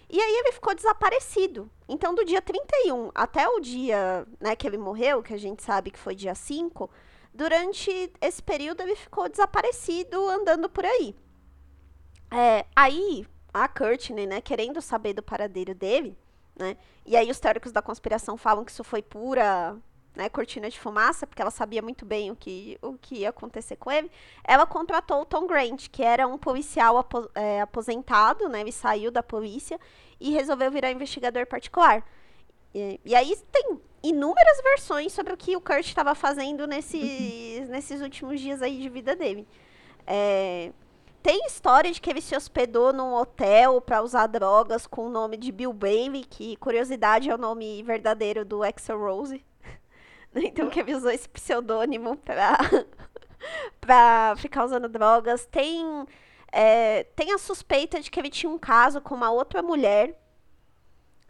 E aí ele ficou desaparecido. Então, do dia 31 até o dia né, que ele morreu, que a gente sabe que foi dia 5, durante esse período ele ficou desaparecido andando por aí. É, aí, a Courtney, né, querendo saber do paradeiro dele, né, e aí os teóricos da conspiração falam que isso foi pura né, cortina de fumaça, porque ela sabia muito bem o que, o que ia acontecer com ele, ela contratou o Tom Grant, que era um policial apo, é, aposentado, né, ele saiu da polícia e resolveu virar investigador particular. E, e aí tem inúmeras versões sobre o que o Kurt estava fazendo nesses, nesses últimos dias aí de vida dele. É, tem história de que ele se hospedou num hotel para usar drogas com o nome de Bill Bailey, que curiosidade é o nome verdadeiro do Axel Rose. Então que ele usou esse pseudônimo pra, pra ficar usando drogas. Tem, é, tem a suspeita de que ele tinha um caso com uma outra mulher.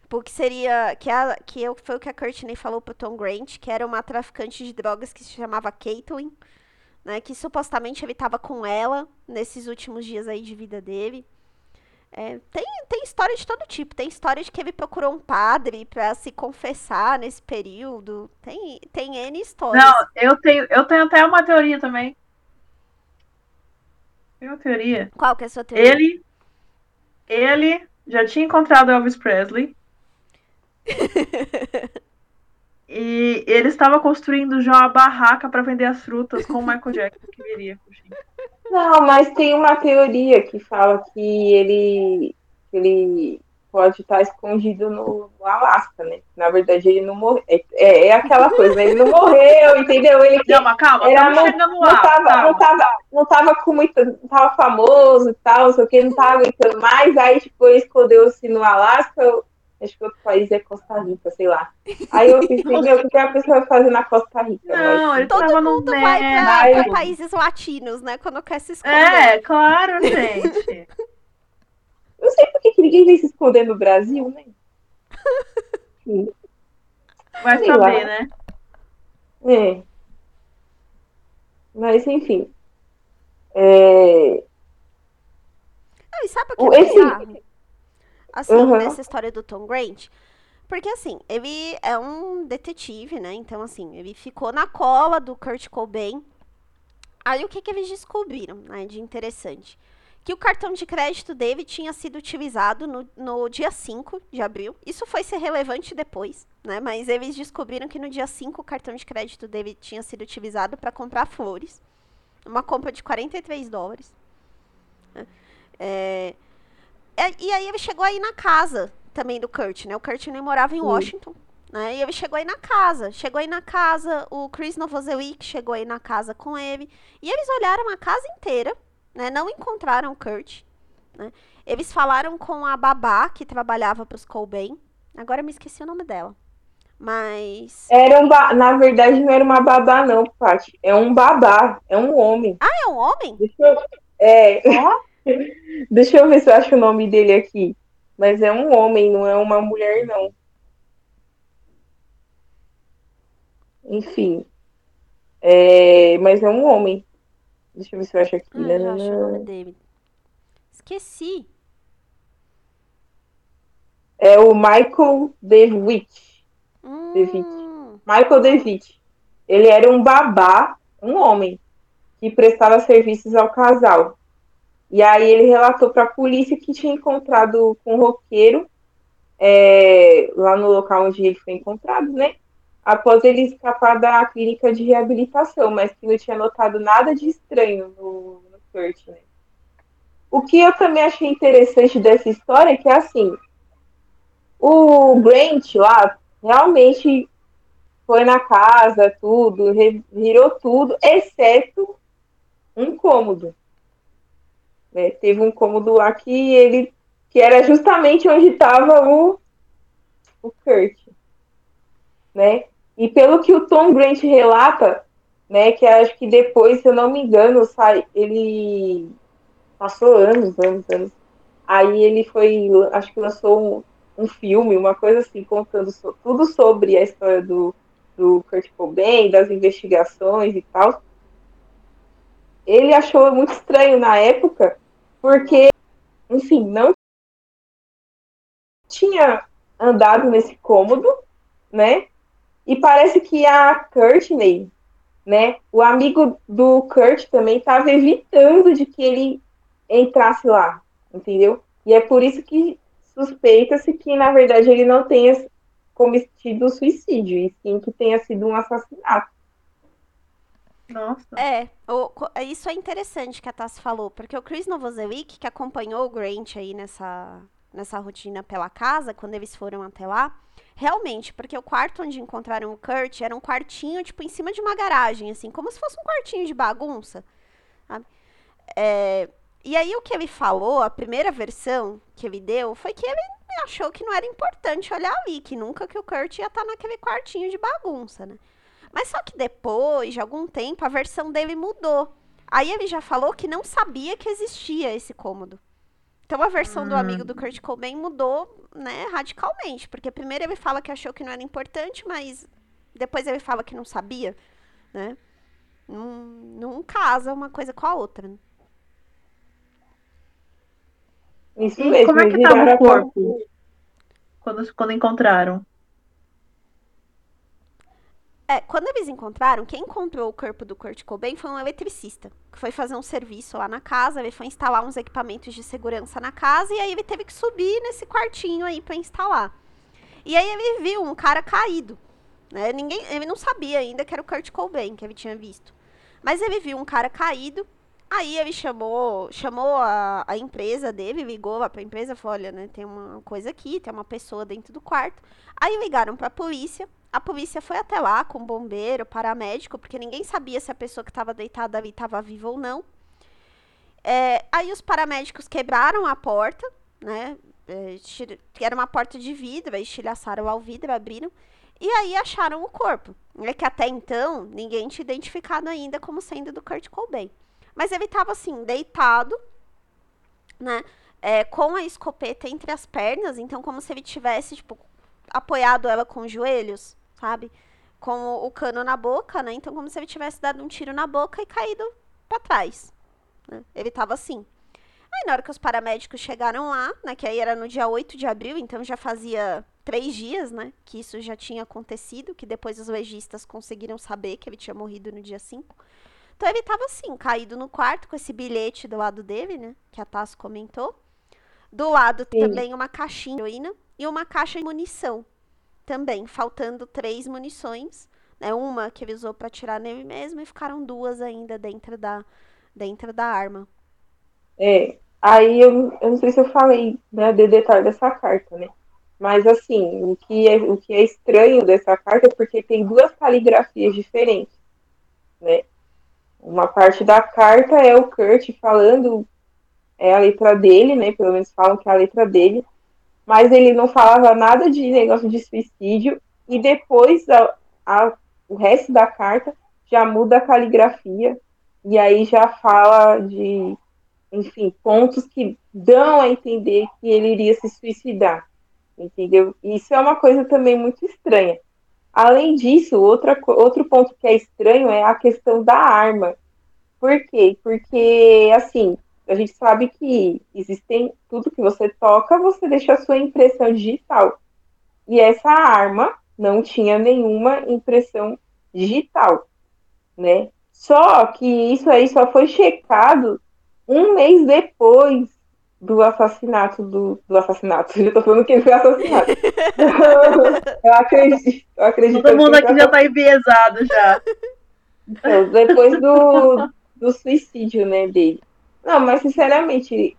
Porque seria. Que, a, que foi o que a Courtney falou pro Tom Grant, que era uma traficante de drogas que se chamava Caitlyn. Né, que supostamente ele estava com ela nesses últimos dias aí de vida dele. É, tem, tem história de todo tipo. Tem história de que ele procurou um padre para se confessar nesse período. Tem, tem N histórias. Não, eu tenho, eu tenho até uma teoria também. Tem uma teoria. Qual que é a sua teoria? Ele, ele já tinha encontrado Elvis Presley. e ele estava construindo já uma barraca para vender as frutas com o Michael Jackson que viria. Não, mas tem uma teoria que fala que ele, ele pode estar escondido no, no Alasca, né? Na verdade, ele não morreu. É, é, é, aquela coisa, ele não morreu, entendeu? Ele mas calma, era, não, chegando lá. Não tava, não tava, não tava com muito. Não tava famoso e tal, não sei o que, não tava aguentando mais. Aí, tipo, ele escondeu-se no Alasca. Acho que outro país é Costa Rica, sei lá. Aí eu pensei, meu, o que a pessoa vai fazer na Costa Rica? Não, Mas, ele Todo tava mundo no vai né, pra, pra países latinos, né? Quando quer se esconder. É, claro, gente. não sei por que que ninguém vem se esconder no Brasil, né? Sim. Vai Sei saber, lá. né? É. Mas, enfim. É, Não, e sabe o que O- é esse- bizarro? Assim, Uhum. nessa história do Tom Grant. Porque, assim, ele é um detetive, né? Então, assim, ele ficou na cola do Kurt Cobain. Aí, o que, que eles descobriram, né, de interessante? Que o cartão de crédito dele tinha sido utilizado no, no dia 5 de abril. Isso foi ser relevante depois, né? Mas eles descobriram que no dia 5 o cartão de crédito dele tinha sido utilizado para comprar flores. Uma compra de 43 dólares. né? É, é, e aí ele chegou aí na casa também do Kurt, né? O Kurt nem morava em. Washington, né? E ele chegou aí na casa. Chegou aí na casa, o Chris Novoselic chegou aí na casa com ele. E eles olharam a casa inteira, né? Não encontraram o Kurt, né? Eles falaram com a babá que trabalhava pros Colbain. Agora eu me esqueci o nome dela. Mas... Era um ba... Na verdade, não era uma babá, não, Paty. É um babá. É um homem. É um homem? Deixa eu... É... Ó. Deixa eu ver se eu acho o nome dele aqui. Mas é um homem, não é uma mulher, não. Enfim. É... Mas é um homem. Deixa eu ver se eu acho aqui. Ah, eu acho o nome dele. Esqueci. É o Michael DeWitt. Hum, Michael DeWitt. Ele era um babá, um homem, que prestava serviços ao casal. E aí ele relatou para a polícia que tinha encontrado com um roqueiro é, lá no local onde ele foi encontrado, né? Após ele escapar da clínica de reabilitação, mas que não tinha notado nada de estranho no, no Kurt, né? O que eu também achei interessante dessa história é que, assim, o Grant lá realmente foi na casa, tudo, virou tudo, exceto um cômodo. Né? Teve um cômodo lá que ele que era justamente onde estava o, o Kurt. Né? E pelo que o Tom Grant relata, né, que acho que depois, se eu não me engano, sai, ele passou anos, anos, anos. Aí ele foi, acho que lançou um, um filme, uma coisa assim, contando so, tudo sobre a história do, do Kurt Cobain, das investigações e tal. Ele achou muito estranho na época, porque, enfim, não tinha andado nesse cômodo, né? E parece que a Courtney, né? O amigo do Kurt também estava evitando de que ele entrasse lá, entendeu? E é por isso que suspeita-se que, na verdade, ele não tenha cometido suicídio, e sim que tenha sido um assassinato. Nossa. É, o- co- isso é interessante que a Tassi falou, porque o Chris Novoselic, que acompanhou o Grant aí nessa, nessa rotina pela casa, quando eles foram até lá, realmente, porque o quarto onde encontraram o Kurt era um quartinho, tipo, em cima de uma garagem, assim, como se fosse um quartinho de bagunça, sabe? É, e aí o que ele falou, a primeira versão que ele deu, foi que ele achou que não era importante olhar ali, que nunca que o Kurt ia estar naquele quartinho de bagunça, né? Mas só que depois de algum tempo a versão dele mudou. Aí ele já falou que não sabia que existia esse cômodo. Então a versão do amigo do Kurt Cobain mudou, né, radicalmente, porque primeiro ele fala que achou que não era importante, mas depois ele fala que não sabia, né? Não, não casa uma coisa com a outra. né? Isso E mesmo. como é que tava o corpo? Quando, quando encontraram. É, quando eles encontraram, quem encontrou o corpo do Kurt Cobain foi um eletricista, que foi fazer um serviço lá na casa, ele foi instalar uns equipamentos de segurança na casa e aí ele teve que subir nesse quartinho aí pra instalar. E aí ele viu um cara caído, né? Ninguém, ele não sabia ainda que era o Kurt Cobain que ele tinha visto. Mas ele viu um cara caído, aí ele chamou, chamou a, a empresa dele, ligou lá pra empresa, falou, olha, né, tem uma coisa aqui, tem uma pessoa dentro do quarto. Aí ligaram pra polícia, a polícia foi até lá com bombeiro, paramédico, porque ninguém sabia se a pessoa que estava deitada ali estava viva ou não. É, aí os paramédicos quebraram a porta, né? é, era uma porta de vidro, estilhaçaram ao vidro, abriram. E aí acharam o corpo. É que até então, ninguém tinha identificado ainda como sendo do Kurt Cobain. Mas ele estava assim, deitado, né? É, com a escopeta entre as pernas, então como se ele tivesse, tipo, apoiado ela com os joelhos, sabe? Com o, cano na boca, né? Então como se ele tivesse dado um tiro na boca e caído para trás. Né? Ele estava assim. Aí na hora que os paramédicos chegaram lá, né? Que aí era no dia 8 de abril, então já fazia três dias, né? Que isso já tinha acontecido, que depois os legistas conseguiram saber que ele tinha morrido no dia 5. Então ele estava assim, caído no quarto, com esse bilhete do lado dele, né? Que a Tassi comentou. Do lado Sim. também uma caixinha de heroína e uma caixa de munição. Também, faltando três munições. Né, uma que ele usou para atirar nele mesmo e ficaram duas ainda dentro da, dentro da arma. É, aí eu, eu não sei se eu falei né, de detalhe dessa carta, né? Mas assim, o que, é, o que é estranho dessa carta é porque tem duas caligrafias diferentes, né? Uma parte da carta é o Kurt falando, é a letra dele, né? Pelo menos falam que é a letra dele, mas ele não falava nada de negócio de suicídio, e depois a, a, o resto da carta já muda a caligrafia, e aí já fala de, enfim, pontos que dão a entender que ele iria se suicidar entendeu? Isso é uma coisa também muito estranha. Além disso, outra, outro ponto que é estranho é a questão da arma. Por quê? Porque, assim, a gente sabe que existem tudo que você toca, você deixa a sua impressão digital. E essa arma não tinha nenhuma impressão digital, né? Só que isso aí só foi checado um mês depois do assassinato do, do assassinato. Eu tô falando que ele foi assassinado. eu acredito. Eu acredito Todo mundo aqui já tá enviesado já. Então, depois do, do suicídio, né, dele. Não, mas sinceramente,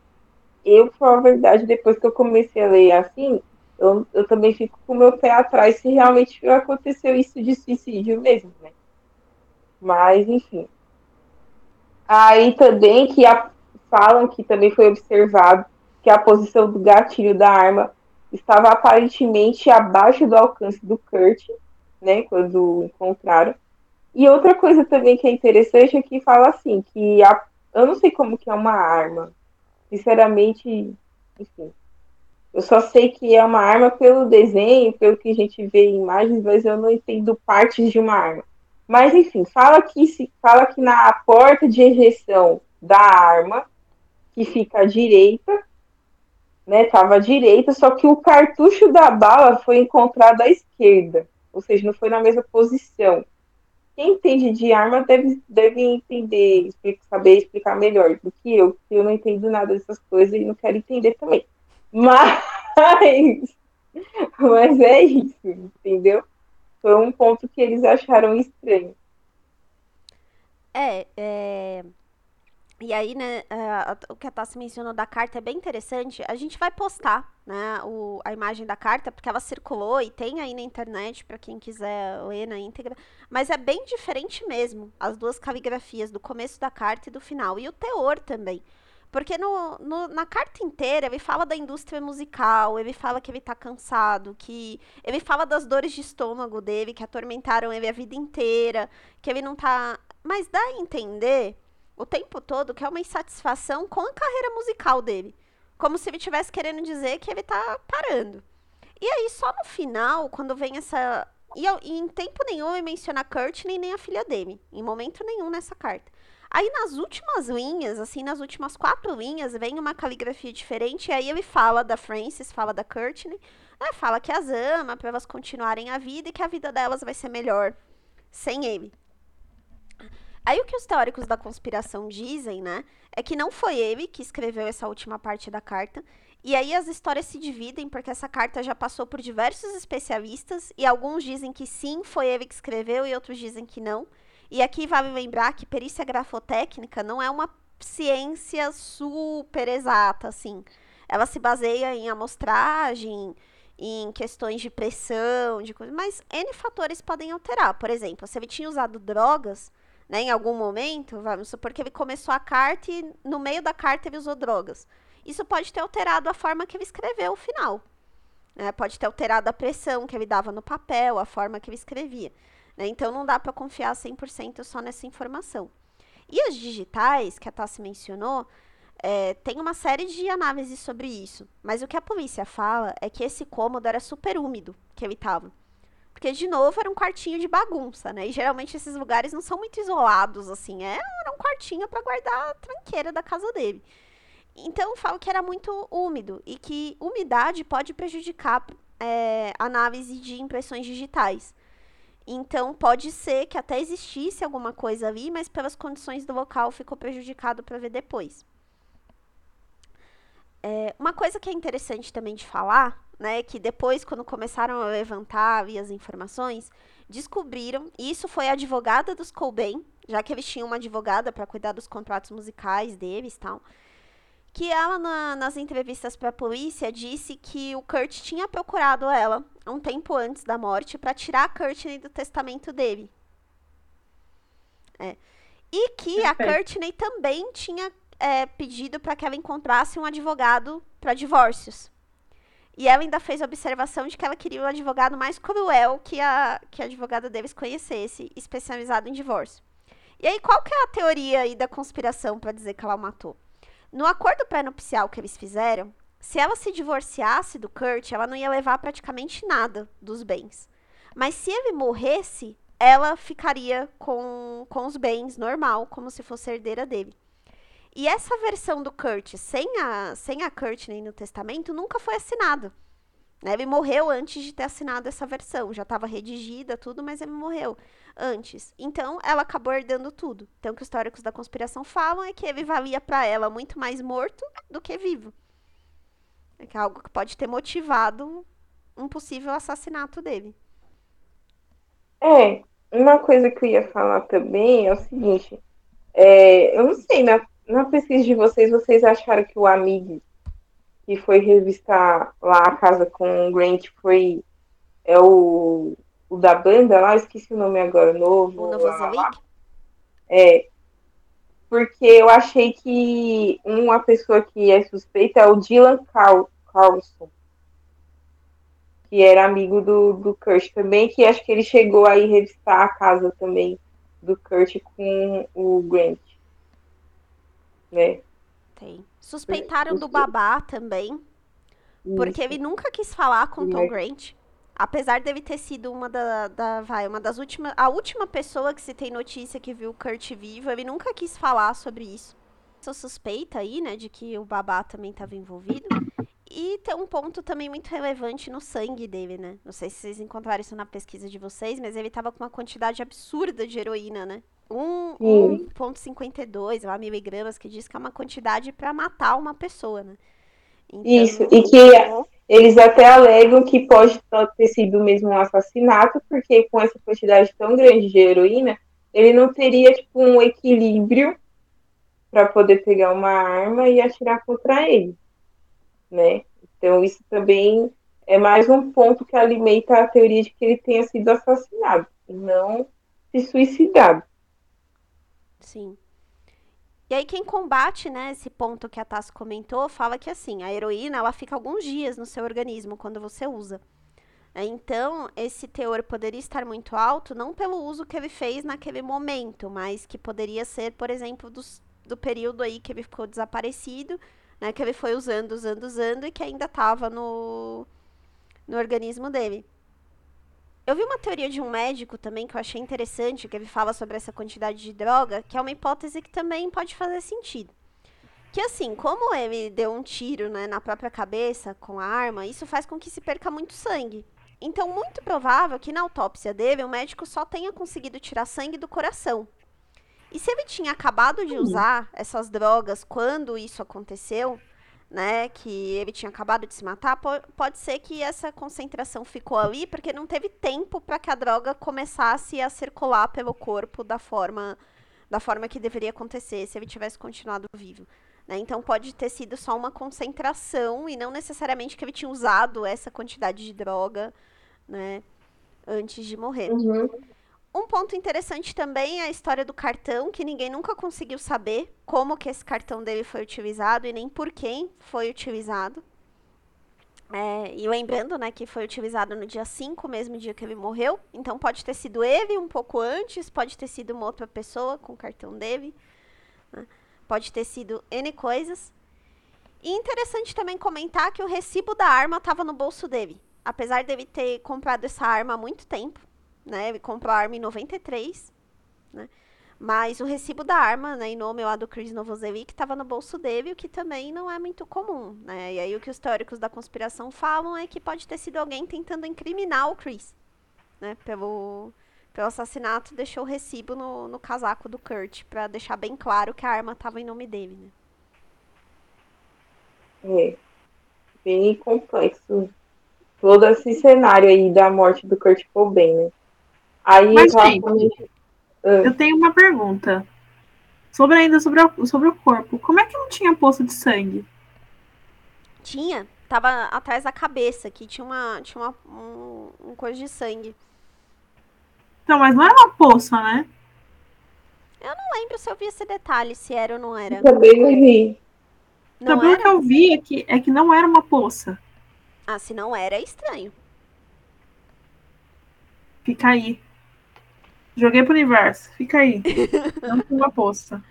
eu, por a verdade, depois que eu comecei a ler assim, eu, eu também fico com o meu pé atrás se realmente aconteceu isso de suicídio mesmo, né? Mas, enfim. Aí também que a, falam que também foi observado que a posição do gatilho da arma estava aparentemente abaixo do alcance do Kurt, né, quando encontraram. E outra coisa também que é interessante é que fala assim, que a, eu não sei como que é uma arma. Sinceramente, enfim. Eu só sei que é uma arma pelo desenho, pelo que a gente vê em imagens, mas eu não entendo partes de uma arma. Mas enfim, fala que se fala que na porta de ejeção da arma que fica à direita, né? Tava à direita, só que o cartucho da bala foi encontrado à esquerda, ou seja, não foi na mesma posição. Quem entende de arma deve, deve entender, saber explicar melhor do que eu, porque eu não entendo nada dessas coisas e não quero entender também. Mas, mas é isso, entendeu? Foi um ponto que eles acharam estranho. É, é e aí, né, uh, o que a Tassi mencionou da carta é bem interessante. A gente vai postar, né, o, a imagem da carta, porque ela circulou e tem aí na internet para quem quiser ler na íntegra. Mas é bem diferente mesmo, as duas caligrafias, do começo da carta e do final. E o teor também. Porque no, no, na carta inteira ele fala da indústria musical, ele fala que ele tá cansado, que ele fala das dores de estômago dele, que atormentaram ele a vida inteira, que ele não tá. Mas dá a entender o tempo todo que é uma insatisfação com a carreira musical dele. Como se ele estivesse querendo dizer que ele tá parando. E aí, só no final, quando vem essa. E, e em tempo nenhum ele menciona Courtney nem a filha dele. Em momento nenhum nessa carta. Aí nas últimas linhas, assim, nas últimas quatro linhas, vem uma caligrafia diferente. E aí ele fala da Frances, fala da Courtney, né, fala que as ama para elas continuarem a vida e que a vida delas vai ser melhor sem ele. Aí o que os teóricos da conspiração dizem, né, é que não foi ele que escreveu essa última parte da carta. E aí as histórias se dividem porque essa carta já passou por diversos especialistas e alguns dizem que sim, foi ele que escreveu e outros dizem que não. E aqui vale lembrar que perícia grafotécnica não é uma ciência super exata, assim. Ela se baseia em amostragem, em questões de pressão, de coisa, mas N fatores podem alterar. Por exemplo, se ele tinha usado drogas, né, em algum momento, vamos supor que ele começou a carta e no meio da carta ele usou drogas. isso pode ter alterado a forma que ele escreveu o final. Né? Pode ter alterado a pressão que ele dava no papel, a forma que ele escrevia. Né? Então não dá para confiar 100% só nessa informação. E as digitais, que a Tassi mencionou, é, tem uma série de análises sobre isso. Mas o que a polícia fala é que esse cômodo era super úmido que ele estava. Porque, de novo, era um quartinho de bagunça, né? E geralmente esses lugares não são muito isolados, assim. É, era um quartinho para guardar a tranqueira da casa dele. Então, eu falo que era muito úmido e que umidade pode prejudicar é, análise de impressões digitais. Então, pode ser que até existisse alguma coisa ali, mas pelas condições do local ficou prejudicado para ver depois. É, uma coisa que é interessante também de falar, né, que depois, quando começaram a levantar ali as informações, descobriram, e isso foi a advogada dos Cobain, já que eles tinham uma advogada para cuidar dos contratos musicais deles e tal, que ela, na, nas entrevistas para a polícia, disse que o Kurt tinha procurado ela um tempo antes da morte para tirar a Courtney do testamento dele. É. E que Perfeito. a Courtney também tinha é, pedido para que ela encontrasse um advogado para divórcios. E ela ainda fez a observação de que ela queria um advogado mais cruel que a, que a advogada deles conhecesse, especializado em divórcio. E aí, qual que é a teoria aí da conspiração para dizer que ela matou? No acordo pré-nupcial que eles fizeram, se ela se divorciasse do Kurt, ela não ia levar praticamente nada dos bens. Mas se ele morresse, ela ficaria com, com os bens normal, como se fosse herdeira dele. E essa versão do Kurt sem a, sem a Courtney no testamento nunca foi assinada. Né? Ele morreu antes de ter assinado essa versão. Já estava redigida, tudo, mas ele morreu antes. Então, ela acabou herdando tudo. Então, o que os históricos da conspiração falam é que ele valia para ela muito mais morto do que vivo. É é algo que pode ter motivado um possível assassinato dele. É, uma coisa que eu ia falar também é o seguinte. É, eu não sei, na na pesquisa de vocês, vocês acharam que o amigo que foi revistar lá a casa com o Grant foi é o, o da banda lá, esqueci o nome agora, novo. O Novozelik? É. Porque eu achei que uma pessoa que é suspeita é o Dylan Carl, Carlson. Que era amigo do, do Kurt também, que acho que ele chegou aí revistar a casa também do Kurt com o Grant né? Tem. Suspeitaram do babá também. Porque ele nunca quis falar com Tom Grant. Apesar dele ter sido uma da, da, vai, uma das últimas, a última pessoa que se tem notícia que viu o Kurt vivo, ele nunca quis falar sobre isso. Essa suspeita aí, né, de que o babá também estava envolvido. E tem um ponto também muito relevante no sangue dele, né? Não sei se vocês encontraram isso na pesquisa de vocês, mas ele tava com uma quantidade absurda de heroína, né? 1,52 lá, miligramas, que diz que é uma quantidade para matar uma pessoa, né? Então... Isso, e que eles até alegam que pode ter sido mesmo um assassinato, porque com essa quantidade tão grande de heroína, ele não teria tipo, um equilíbrio para poder pegar uma arma e atirar contra ele, né? Então isso também é mais um ponto que alimenta a teoria de que ele tenha sido assassinado, e não se suicidado. Sim. E aí quem combate, né, esse ponto que a Tassi comentou, fala que assim, a heroína, ela fica alguns dias no seu organismo quando você usa. É, então, esse teor poderia estar muito alto, não pelo uso que ele fez naquele momento, mas que poderia ser, por exemplo, dos, do período aí que ele ficou desaparecido, né, que ele foi usando, usando, usando e que ainda estava no, no organismo dele. Eu vi uma teoria de um médico também que eu achei interessante, que ele fala sobre essa quantidade de droga, que é uma hipótese que também pode fazer sentido. Que assim, como ele deu um tiro né, na própria cabeça com a arma, isso faz com que se perca muito sangue. Então, muito provável que na autópsia dele, o médico só tenha conseguido tirar sangue do coração. E se ele tinha acabado de usar essas drogas quando isso aconteceu, né, que ele tinha acabado de se matar, pode ser que essa concentração ficou ali porque não teve tempo para que a droga começasse a circular pelo corpo da forma da forma que deveria acontecer se ele tivesse continuado vivo. Né? Então pode ter sido só uma concentração e não necessariamente que ele tinha usado essa quantidade de droga, né, antes de morrer. Uhum. Um ponto interessante também é a história do cartão, que ninguém nunca conseguiu saber como que esse cartão dele foi utilizado e nem por quem foi utilizado. É, e lembrando, né, que foi utilizado no dia 5, mesmo dia que ele morreu. Então pode ter sido ele um pouco antes, pode ter sido uma outra pessoa com o cartão dele. Né? Pode ter sido N coisas. E interessante também comentar que o recibo da arma estava no bolso dele. Apesar dele ter comprado essa arma há muito tempo, né? Comprou a arma em 93, né? Mas o recibo da arma, né, em nome lá do Chris Novoselic, estava no bolso dele, o que também não é muito comum, né? E aí o que os teóricos da conspiração falam é que pode ter sido alguém tentando incriminar o Chris, né? Pelo, pelo assassinato, deixou o recibo no, no casaco do Kurt, para deixar bem claro que a arma estava em nome dele, né? É, bem complexo todo esse cenário aí da morte do Kurt Cobain, né? Aí, Mas, gente, ah. eu tenho uma pergunta. Sobre ainda sobre, a, sobre o corpo. Como é que não tinha poço de sangue? Tinha. Tava atrás da cabeça, aqui tinha uma, tinha uma um, um coisa de sangue. Então, mas não era uma poça, né? Eu não lembro se eu vi esse detalhe, se era ou não era. Eu também não vi. Não pelo que eu vi é que, é que não era uma poça. Ah, se não era, é estranho. Fica aí. Joguei pro universo. Fica aí. não tem uma poça.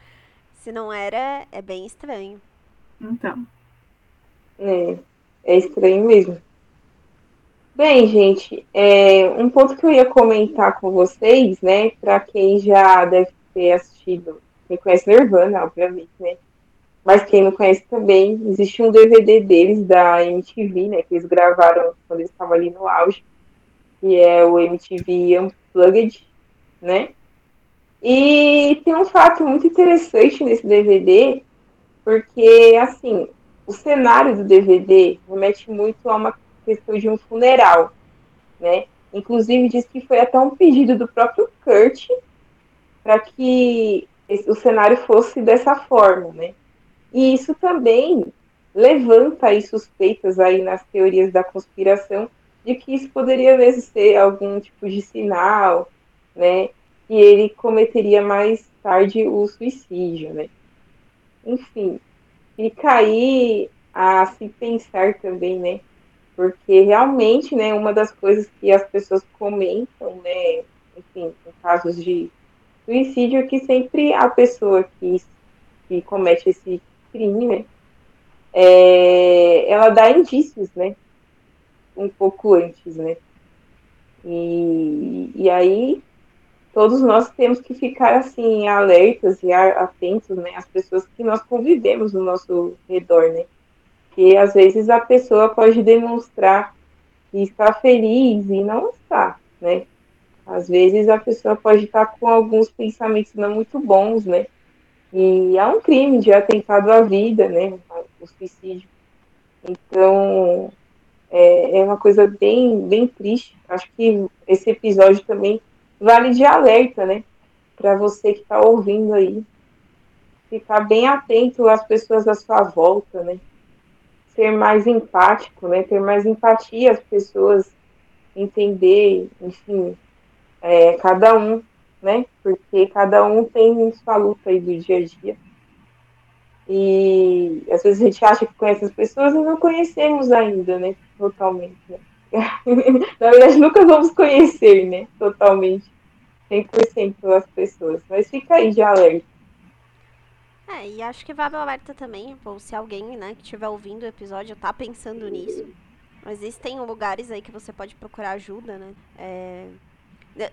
Se não era, é bem estranho. Então. É, é estranho mesmo. Bem, gente, é, um ponto que eu ia comentar com vocês, né, para quem já deve ter assistido, quem conhece Nirvana, obviamente, né, mas quem não conhece também, existe um DVD deles da MTV, né, que eles gravaram quando eles estavam ali no auge, que é o MTV Unplugged, né? E tem um fato muito interessante nesse DVD, porque, assim, o cenário do DVD remete muito a uma questão de um funeral, né? Inclusive, diz que foi até um pedido do próprio Kurt para que o cenário fosse dessa forma, né? E isso também levanta aí suspeitas aí nas teorias da conspiração de que isso poderia mesmo ser algum tipo de sinal, né? E ele cometeria mais tarde o suicídio, né? Enfim, fica aí a se pensar também, né? Porque realmente, né, uma das coisas que as pessoas comentam, né, enfim, em casos de suicídio, é que sempre a pessoa que, que comete esse crime, né, é, ela dá indícios, né, um pouco antes, né. E, e aí todos nós temos que ficar assim alertas e atentos, né, às pessoas que nós convivemos no nosso redor, né? Que às vezes a pessoa pode demonstrar que está feliz e não está, né? Às vezes a pessoa pode estar com alguns pensamentos não muito bons, né? E há um crime de atentado à vida, né? O suicídio. Então, é, é uma coisa bem, bem triste. Acho que esse episódio também vale de alerta, né? Para você que está ouvindo aí. Ficar bem atento às pessoas à sua volta, né? Ser mais empático, né? Ter mais empatia às pessoas, entender, enfim, é, cada um, né? Porque cada um tem sua luta aí do dia a dia. E às vezes a gente acha que conhece as pessoas e não conhecemos ainda, né? Totalmente. Né? Na verdade, nunca vamos conhecer, né? Totalmente. 100% das pessoas. Mas fica aí de alerta. É, e acho que vale o alerta também, ou se alguém, né, que estiver ouvindo o episódio tá pensando nisso. Existem lugares aí que você pode procurar ajuda, né? É...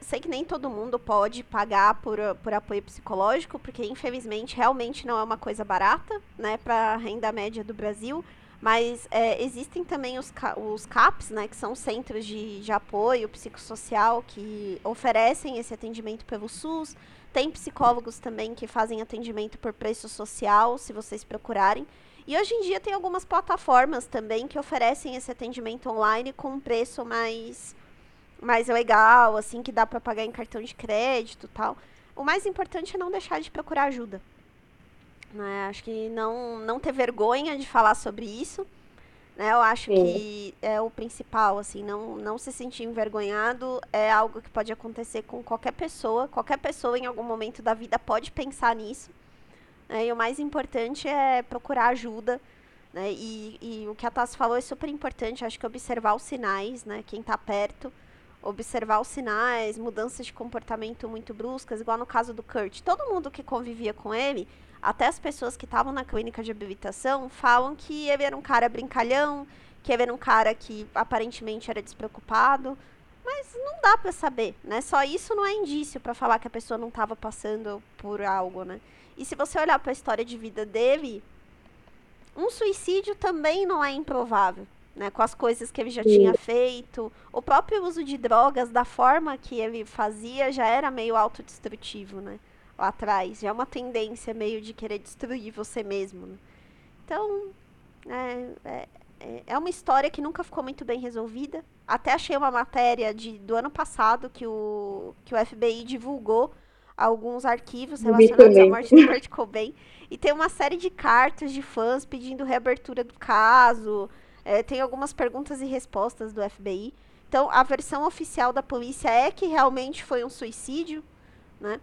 Sei que nem todo mundo pode pagar por, por apoio psicológico, porque infelizmente realmente não é uma coisa barata, né, para renda média do Brasil. Mas é, existem também os, os CAPs, né, que são centros de, de apoio psicossocial que oferecem esse atendimento pelo SUS. Tem psicólogos também que fazem atendimento por preço social, se vocês procurarem. E hoje em dia tem algumas plataformas também que oferecem esse atendimento online com um preço mais, mais legal, assim, que dá para pagar em cartão de crédito tal. O mais importante é não deixar de procurar ajuda. Né? Acho que não, não ter vergonha de falar sobre isso. Né? Eu acho Sim. que é o principal, assim, não, não se sentir envergonhado é algo que pode acontecer com qualquer pessoa. Qualquer pessoa em algum momento da vida pode pensar nisso. Né? E o mais importante é procurar ajuda. Né? E, e o que a Tassi falou é super importante, acho que observar os sinais, né? Quem está perto, observar os sinais, mudanças de comportamento muito bruscas, igual no caso do Kurt. Todo mundo que convivia com ele até as pessoas que estavam na clínica de habilitação falam que ele era um cara brincalhão, que ele era um cara que aparentemente era despreocupado, mas não dá para saber, né? Só isso não é indício para falar que a pessoa não estava passando por algo, né? E se você olhar para a história de vida dele, um suicídio também não é improvável, né? Com as coisas que ele já tinha feito, o próprio uso de drogas da forma que ele fazia já era meio autodestrutivo, né? Lá atrás. Já é uma tendência meio de querer destruir você mesmo. Né? Então, é, é, é, é uma história que nunca ficou muito bem resolvida. Até achei uma matéria de, do ano passado que o, que o FBI divulgou alguns arquivos relacionados à morte do Kurt Cobain. E tem uma série de cartas de fãs pedindo reabertura do caso. É, tem algumas perguntas e respostas do FBI. Então, a versão oficial da polícia é que realmente foi um suicídio, né?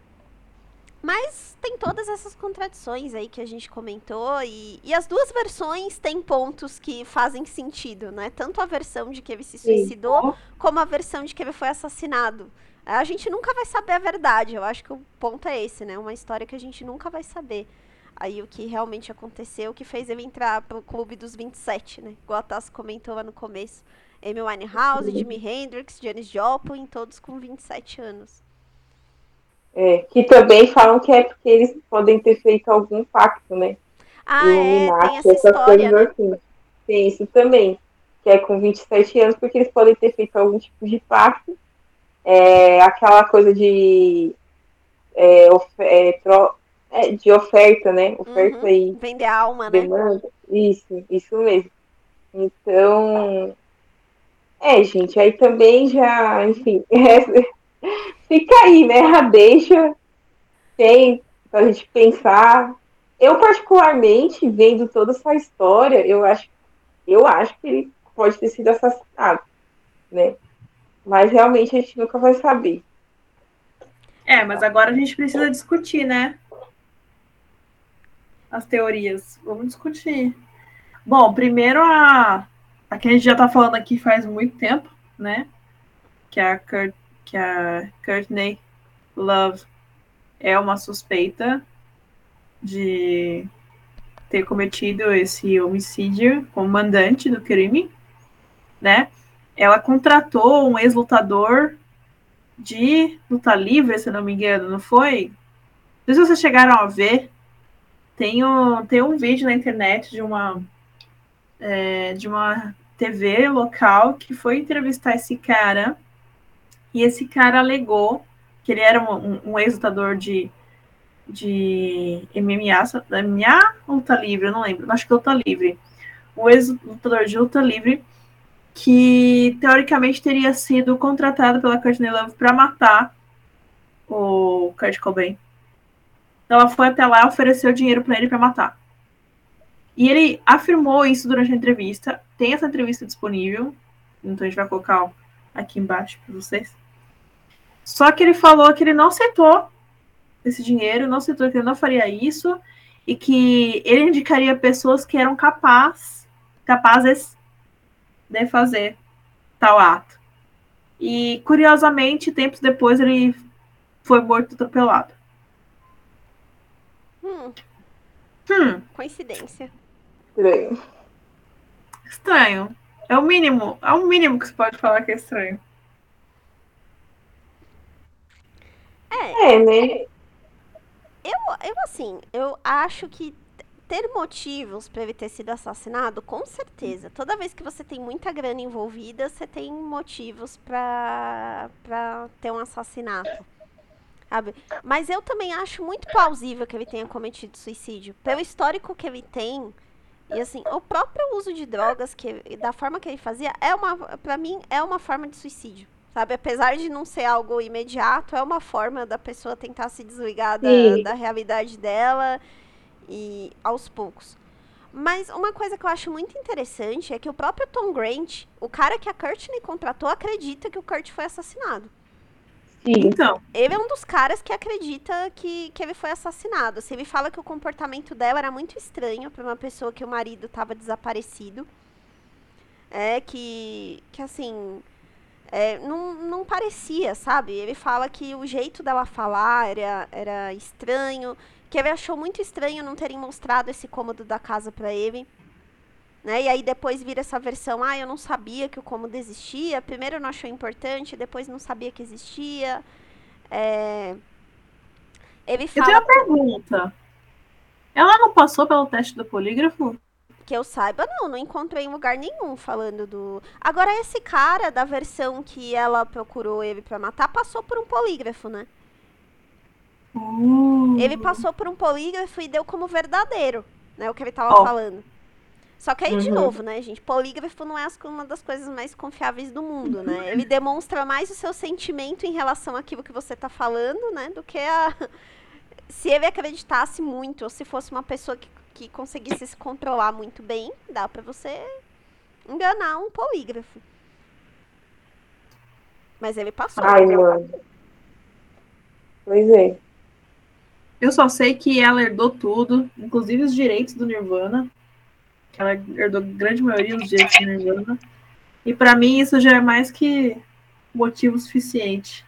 Mas tem todas essas contradições aí que a gente comentou, e, e as duas versões têm pontos que fazem sentido, né? Tanto a versão de que ele se suicidou, como a versão de que ele foi assassinado. A gente nunca vai saber a verdade, eu acho que o ponto é esse, né? Uma história que a gente nunca vai saber. Aí o que realmente aconteceu, o que fez ele entrar pro clube dos 27, né? Igual a Tassi comentou lá no começo. Amy Winehouse, Jimi Hendrix, Janis Joplin, todos com 27 anos. É, que também falam que é porque eles podem ter feito algum pacto, né? Ah, é, tem essa história, né? assim. Tem isso também, que é com 27 anos, porque eles podem ter feito algum tipo de pacto. É, aquela coisa de, é, é, tro, é, de oferta, né? Oferta uhum. e Vender a alma, né? demanda. né? Isso, isso mesmo. Então, é, gente, aí também já, enfim, fica aí, né? A deixa tem pra gente pensar. Eu, particularmente, vendo toda essa história, eu acho, eu acho que ele pode ter sido assassinado, né? Mas realmente a gente nunca vai saber. É, mas agora a gente precisa discutir, né? As teorias. Vamos discutir. Bom, primeiro a, a que a gente já tá falando aqui faz muito tempo, né? Que é a Kurt que a Courtney Love é uma suspeita de ter cometido esse homicídio como mandante do crime, né? Ela contratou um ex-lutador de luta livre, se não me engano, não foi? Não sei se vocês chegaram a ver. Tem um, tem um vídeo na internet de uma é, de uma TV local que foi entrevistar esse cara e esse cara alegou que ele era um, um ex-lutador de, de MMA, MMA ou luta livre, eu não lembro, acho que é luta livre. Um ex-lutador de luta livre que teoricamente teria sido contratado pela Courtney Love para matar o Kurt Cobain. Então ela foi até lá e ofereceu dinheiro para ele para matar. E ele afirmou isso durante a entrevista. Tem essa entrevista disponível, então a gente vai colocar aqui embaixo para vocês. Só que ele falou que ele não aceitou esse dinheiro, não aceitou que ele não faria isso e que ele indicaria pessoas que eram capaz, capazes de fazer tal ato. E curiosamente, tempos depois ele foi morto atropelado. Hum. Hum. Coincidência. Estranho. Estranho. É o mínimo, é o mínimo que se pode falar que é estranho. É. É, né? Eu, eu, assim, eu acho que ter motivos para ele ter sido assassinado, com certeza. Toda vez que você tem muita grana envolvida, você tem motivos para ter um assassinato. Sabe? Mas eu também acho muito plausível que ele tenha cometido suicídio. Pelo histórico que ele tem, e assim, o próprio uso de drogas, que da forma que ele fazia, é uma, para mim, é uma forma de suicídio. Sabe, apesar de não ser algo imediato, é uma forma da pessoa tentar se desligar da, da realidade dela e aos poucos. Mas uma coisa que eu acho muito interessante é que o próprio Tom Grant, o cara que a Courtney contratou, acredita que o Kurt foi assassinado. Sim. Então, Ele é um dos caras que acredita que, que ele foi assassinado. Assim, ele fala que o comportamento dela era muito estranho para uma pessoa que o marido estava desaparecido. É que, que assim, é, não, não parecia, sabe? Ele fala que o jeito dela falar era, era estranho, que ele achou muito estranho não terem mostrado esse cômodo da casa para ele. Né? E aí depois vira essa versão, ah, eu não sabia que o cômodo existia. Primeiro não achou importante, depois não sabia que existia. É... Ele Eu fala tenho uma pergunta. Ela não passou pelo teste do polígrafo? Que eu saiba, não, não encontrei em lugar nenhum falando do. Agora esse cara da versão que ela procurou ele pra matar passou por um polígrafo, né? Hum. Ele passou por um polígrafo e deu como verdadeiro, né? O que ele tava Ó. falando. Só que aí, de Uhum. novo, né, gente? Polígrafo não é uma das coisas mais confiáveis do mundo, né? Ele demonstra mais o seu sentimento em relação àquilo que você tá falando, né? Do que a. Se ele acreditasse muito, ou se fosse uma pessoa que, que conseguisse se controlar muito bem, dá pra você enganar um polígrafo. Mas ele passou. Ai, mano. Pois é. Eu só sei que ela herdou tudo, inclusive os direitos do Nirvana. Ela herdou a grande maioria dos direitos do Nirvana. E pra mim isso já é mais que motivo suficiente.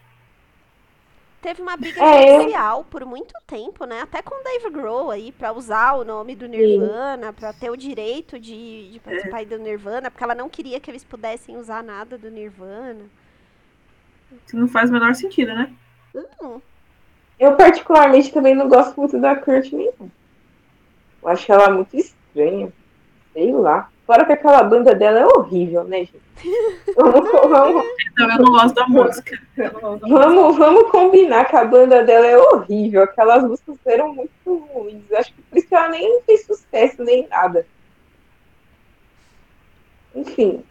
Teve uma briga É, eu- judicial por muito tempo, né? Até com o Dave Grohl aí, pra usar o nome do Nirvana, pra ter o direito de, de participar aí do Nirvana, porque ela não queria que eles pudessem usar nada do Nirvana. Que não faz o menor sentido, né? Hum, Eu, particularmente, também não gosto muito da Courtney. não. Eu acho ela muito estranha. Sei lá. Fora que aquela banda dela é horrível, né, gente? Vamos, vamos, Então eu não gosto da música. Eu não gosto da música. vamos, vamos combinar que a banda dela é horrível. Aquelas músicas eram muito ruins. Acho que por isso que ela nem fez sucesso, nem nada. Enfim.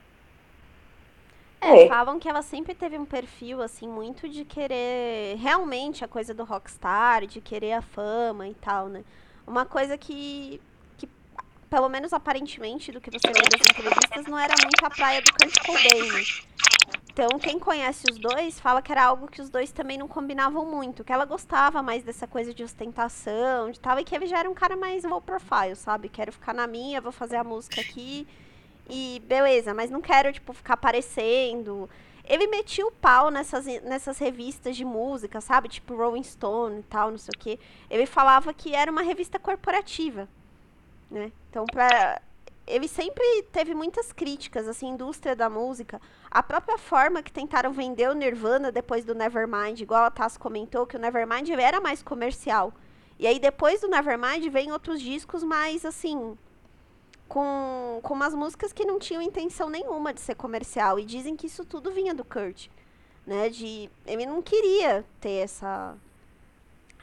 É, É. falam que ela sempre teve um perfil, assim, muito de querer realmente a coisa do rockstar, de querer a fama e tal, né? Uma coisa que pelo menos aparentemente, do que você vê das entrevistas, não era muito a praia do Kurt Cobain? Então, quem conhece os dois fala que era algo que os dois também não combinavam muito, que ela gostava mais dessa coisa de ostentação, de tal, e que ele já era um cara mais low profile, sabe? Quero ficar na minha, vou fazer a música aqui e beleza, mas não quero, tipo, ficar aparecendo. Ele metia o pau nessas, nessas revistas de música, sabe? Tipo Rolling Stone e tal, não sei o quê. Ele falava que era uma revista corporativa, né? Então, pra... ele sempre teve muitas críticas, assim, indústria da música. A própria forma que tentaram vender o Nirvana depois do Nevermind, igual a Tass comentou, que o Nevermind era mais comercial. E aí, depois do Nevermind, vem outros discos mais, assim, com, com umas músicas que não tinham intenção nenhuma de ser comercial. E dizem que isso tudo vinha do Kurt. Né? De, ele não queria ter essa.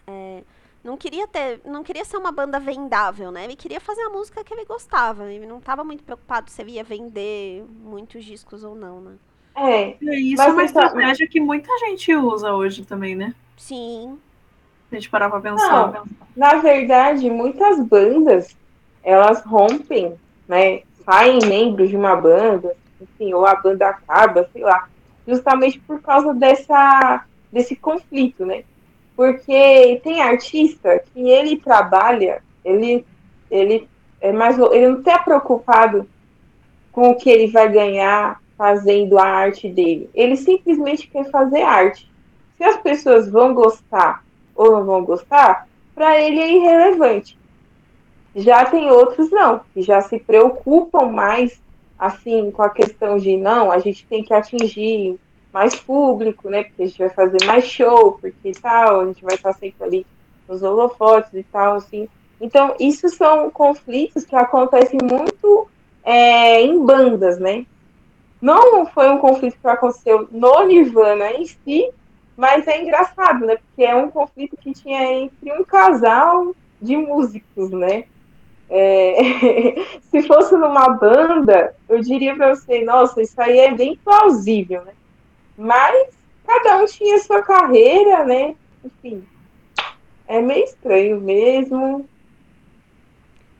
é, não queria ter. Não queria ser uma banda vendável, né? Ele queria fazer a música que ele gostava. Ele não estava muito preocupado se ele ia vender muitos discos ou não, né? É. E isso Mas é uma estratégia que muita gente usa hoje também, né? Sim. A gente parar pra pensar. Não. Na verdade, muitas bandas, elas rompem, né? Saem membros de uma banda, enfim, ou a banda acaba, sei lá, justamente por causa dessa, desse conflito, né? Porque tem artista que ele trabalha, ele, ele é mais, ele não está preocupado com o que ele vai ganhar fazendo a arte dele. Ele simplesmente quer fazer arte. Se as pessoas vão gostar ou não vão gostar, para ele é irrelevante. Já tem outros não, que já se preocupam mais assim com a questão de não, a gente tem que atingir mais público, né? Porque a gente vai fazer mais show, porque tal, a gente vai estar sempre ali nos holofotes e tal, assim. Então, isso são conflitos que acontecem muito é, em bandas, né? Não foi um conflito que aconteceu no Nirvana em si, mas é engraçado, né? Porque é um conflito que tinha entre um casal de músicos, né? É, se fosse numa banda, eu diria para você, nossa, isso aí é bem plausível, né? Mas cada um tinha sua carreira, né? Enfim, é meio estranho mesmo.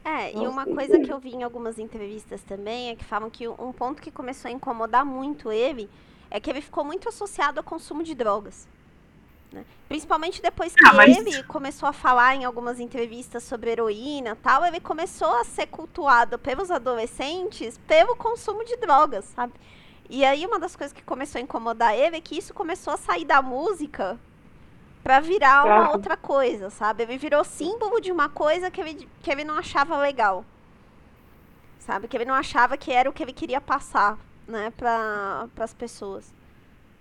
É, e uma coisa que eu vi em algumas entrevistas também é que falam que um ponto que começou a incomodar muito ele é que ele ficou muito associado ao consumo de drogas. né? Principalmente depois que Ah, mas- ele começou a falar em algumas entrevistas sobre heroína e tal, ele começou a ser cultuado pelos adolescentes pelo consumo de drogas, sabe? E aí uma das coisas que começou a incomodar ele é que isso começou a sair da música pra virar uma Ah. outra coisa, sabe? Ele virou símbolo de uma coisa que ele, que ele não achava legal. Sabe? Que ele não achava que era o que ele queria passar, né, para as pessoas.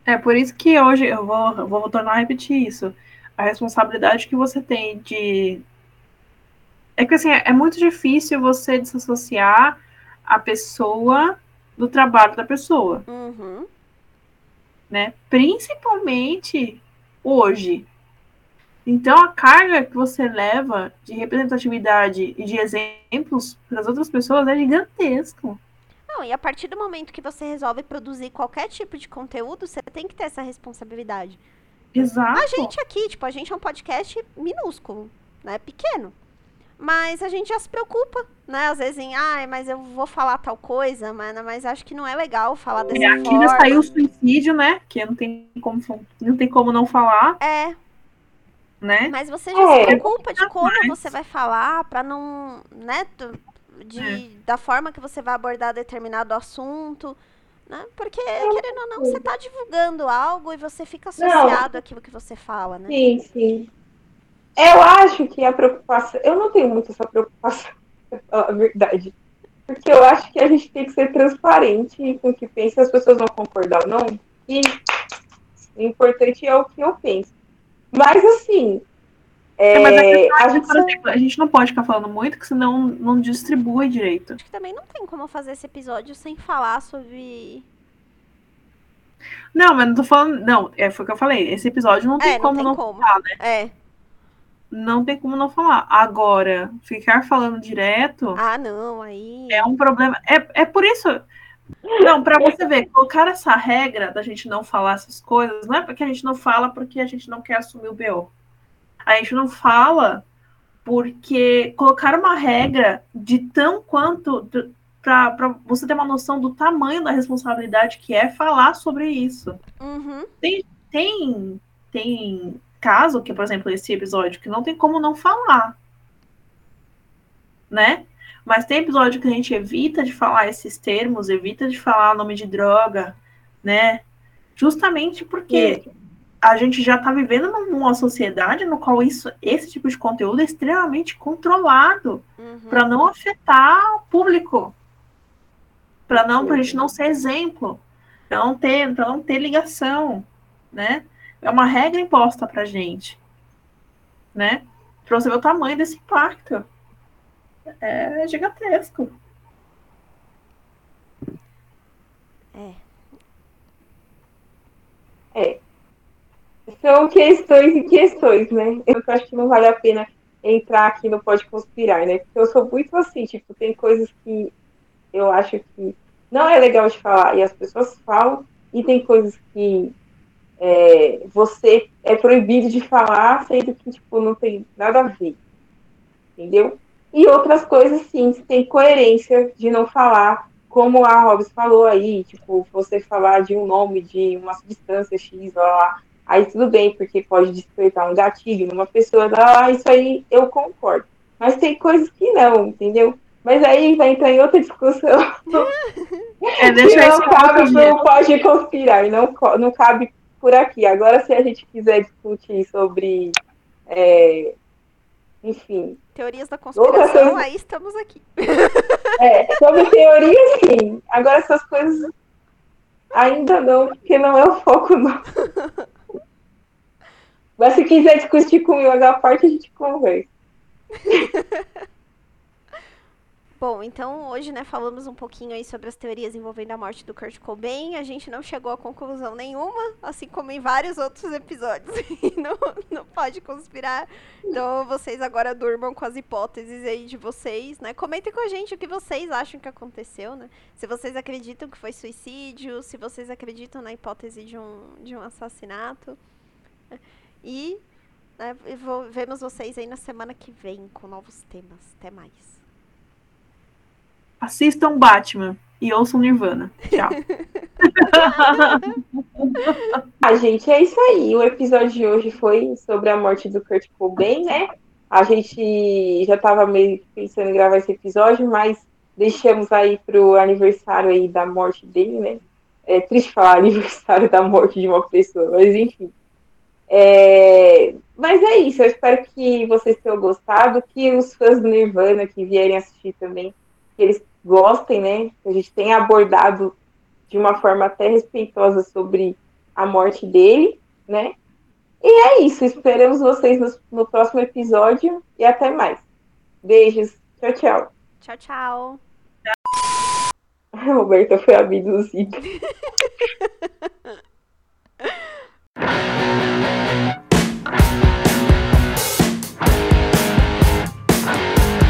É por isso que hoje eu vou, eu vou tornar a repetir isso. A responsabilidade que você tem de. É que assim, é muito difícil você desassociar a pessoa do trabalho da pessoa, Uhum. né? Principalmente hoje. Então a carga que você leva de representatividade e de exemplos para as outras pessoas é gigantesco. Não, e a partir do momento que você resolve produzir qualquer tipo de conteúdo, você tem que ter essa responsabilidade. Exato. A gente aqui, tipo, a gente é um podcast minúsculo, né? Pequeno. Mas a gente já se preocupa, né? Às vezes em, ai, mas eu vou falar tal coisa, mas, mas acho que não é legal falar dessa E aqui ainda forma. saiu o suicídio, né? Que não tem como, não tem como não falar, É, né? mas você já É. se preocupa de como você vai falar pra não, né, de, da forma que você vai abordar determinado assunto, né? Porque, querendo ou não, você tá divulgando algo e você fica associado àquilo que você fala, né? Sim, sim. Eu acho que a preocupação. Eu não tenho muito essa preocupação, pra falar a verdade. Porque eu acho que a gente tem que ser transparente com o que pensa, as pessoas vão concordar ou não. E o importante é o que eu penso. Mas assim. É, mas a é, questão é a que, gente por exemplo, a gente não pode ficar falando muito, que senão não distribui direito. Acho que também não tem como fazer esse episódio sem falar sobre. Não, mas não tô falando. Não, é, foi o que eu falei. Esse episódio não tem é, não como tem não como. falar, né? É. Não tem como não falar. Agora, ficar falando direto Ah, não, aí. é um problema. É, é por isso. Não, pra você ver, colocar essa regra da gente não falar essas coisas, não é porque a gente não fala porque a gente não quer assumir o BO. A gente não fala porque colocar uma regra de tão quanto para você ter uma noção do tamanho da responsabilidade que é falar sobre isso. Uhum. Tem tem caso que, por exemplo, esse episódio que não tem como não falar, né? Mas tem episódio que a gente evita de falar esses termos, evita de falar nome de droga, né? Justamente porque a gente já está vivendo numa sociedade no qual isso, esse tipo de conteúdo é extremamente controlado Uhum. para não afetar o público, para não, para a gente não ser exemplo, para não ter, para não ter ligação, né? É uma regra imposta para gente, né? Para você ver o tamanho desse impacto, é gigantesco. São questões e questões, né? Eu acho que não vale a pena entrar aqui no Pode Conspirar, né? Porque eu sou muito assim, tipo, tem coisas que eu acho que não é legal de falar e as pessoas falam, e tem coisas que é, você é proibido de falar, sendo que, tipo, não tem nada a ver. Entendeu? E outras coisas, sim, tem coerência de não falar, como a Hobbs falou aí, tipo, você falar de um nome de uma substância X, lá, lá Aí tudo bem, porque pode despertar um gatilho numa pessoa, ah, isso aí eu concordo. Mas tem coisas que não, entendeu? Mas aí vai entrar em outra discussão. É, que deixa não pra outro cabe, não pode conspirar, não, não cabe por aqui. Agora, se a gente quiser discutir sobre, é, enfim, Teorias da conspiração, coisa- aí estamos aqui. é, sobre teoria, sim. Agora, essas coisas ainda não, porque não é o foco, não. Mas se quiser discutir comigo a parte, a gente conversa. Bom, então hoje, né, falamos um pouquinho aí sobre as teorias envolvendo a morte do Kurt Cobain. A gente não chegou a conclusão nenhuma, assim como em vários outros episódios. Não, não pode conspirar. Então vocês agora durmam com as hipóteses aí de vocês, né? Comentem com a gente o que vocês acham que aconteceu, né? Se vocês acreditam que foi suicídio, se vocês acreditam na hipótese de um, de um assassinato. E né, vemos vocês aí na semana que vem com novos temas. Até mais. Assistam Batman e ouçam Nirvana. Tchau. ah, gente, é isso aí. O episódio de hoje foi sobre a morte do Kurt Cobain, né? A gente já estava meio pensando em gravar esse episódio, mas deixamos aí para o aniversário aí da morte dele, né? É triste falar aniversário da morte de uma pessoa, mas enfim. É... Mas é isso, eu espero que vocês tenham gostado, que os fãs do Nirvana que vierem assistir também, que eles gostem, né? Que a gente tenha abordado de uma forma até respeitosa sobre a morte dele, né? E é isso. Esperamos vocês no, no próximo episódio e até mais. Beijos. Tchau, tchau. Tchau, tchau. A Roberta foi abduzida.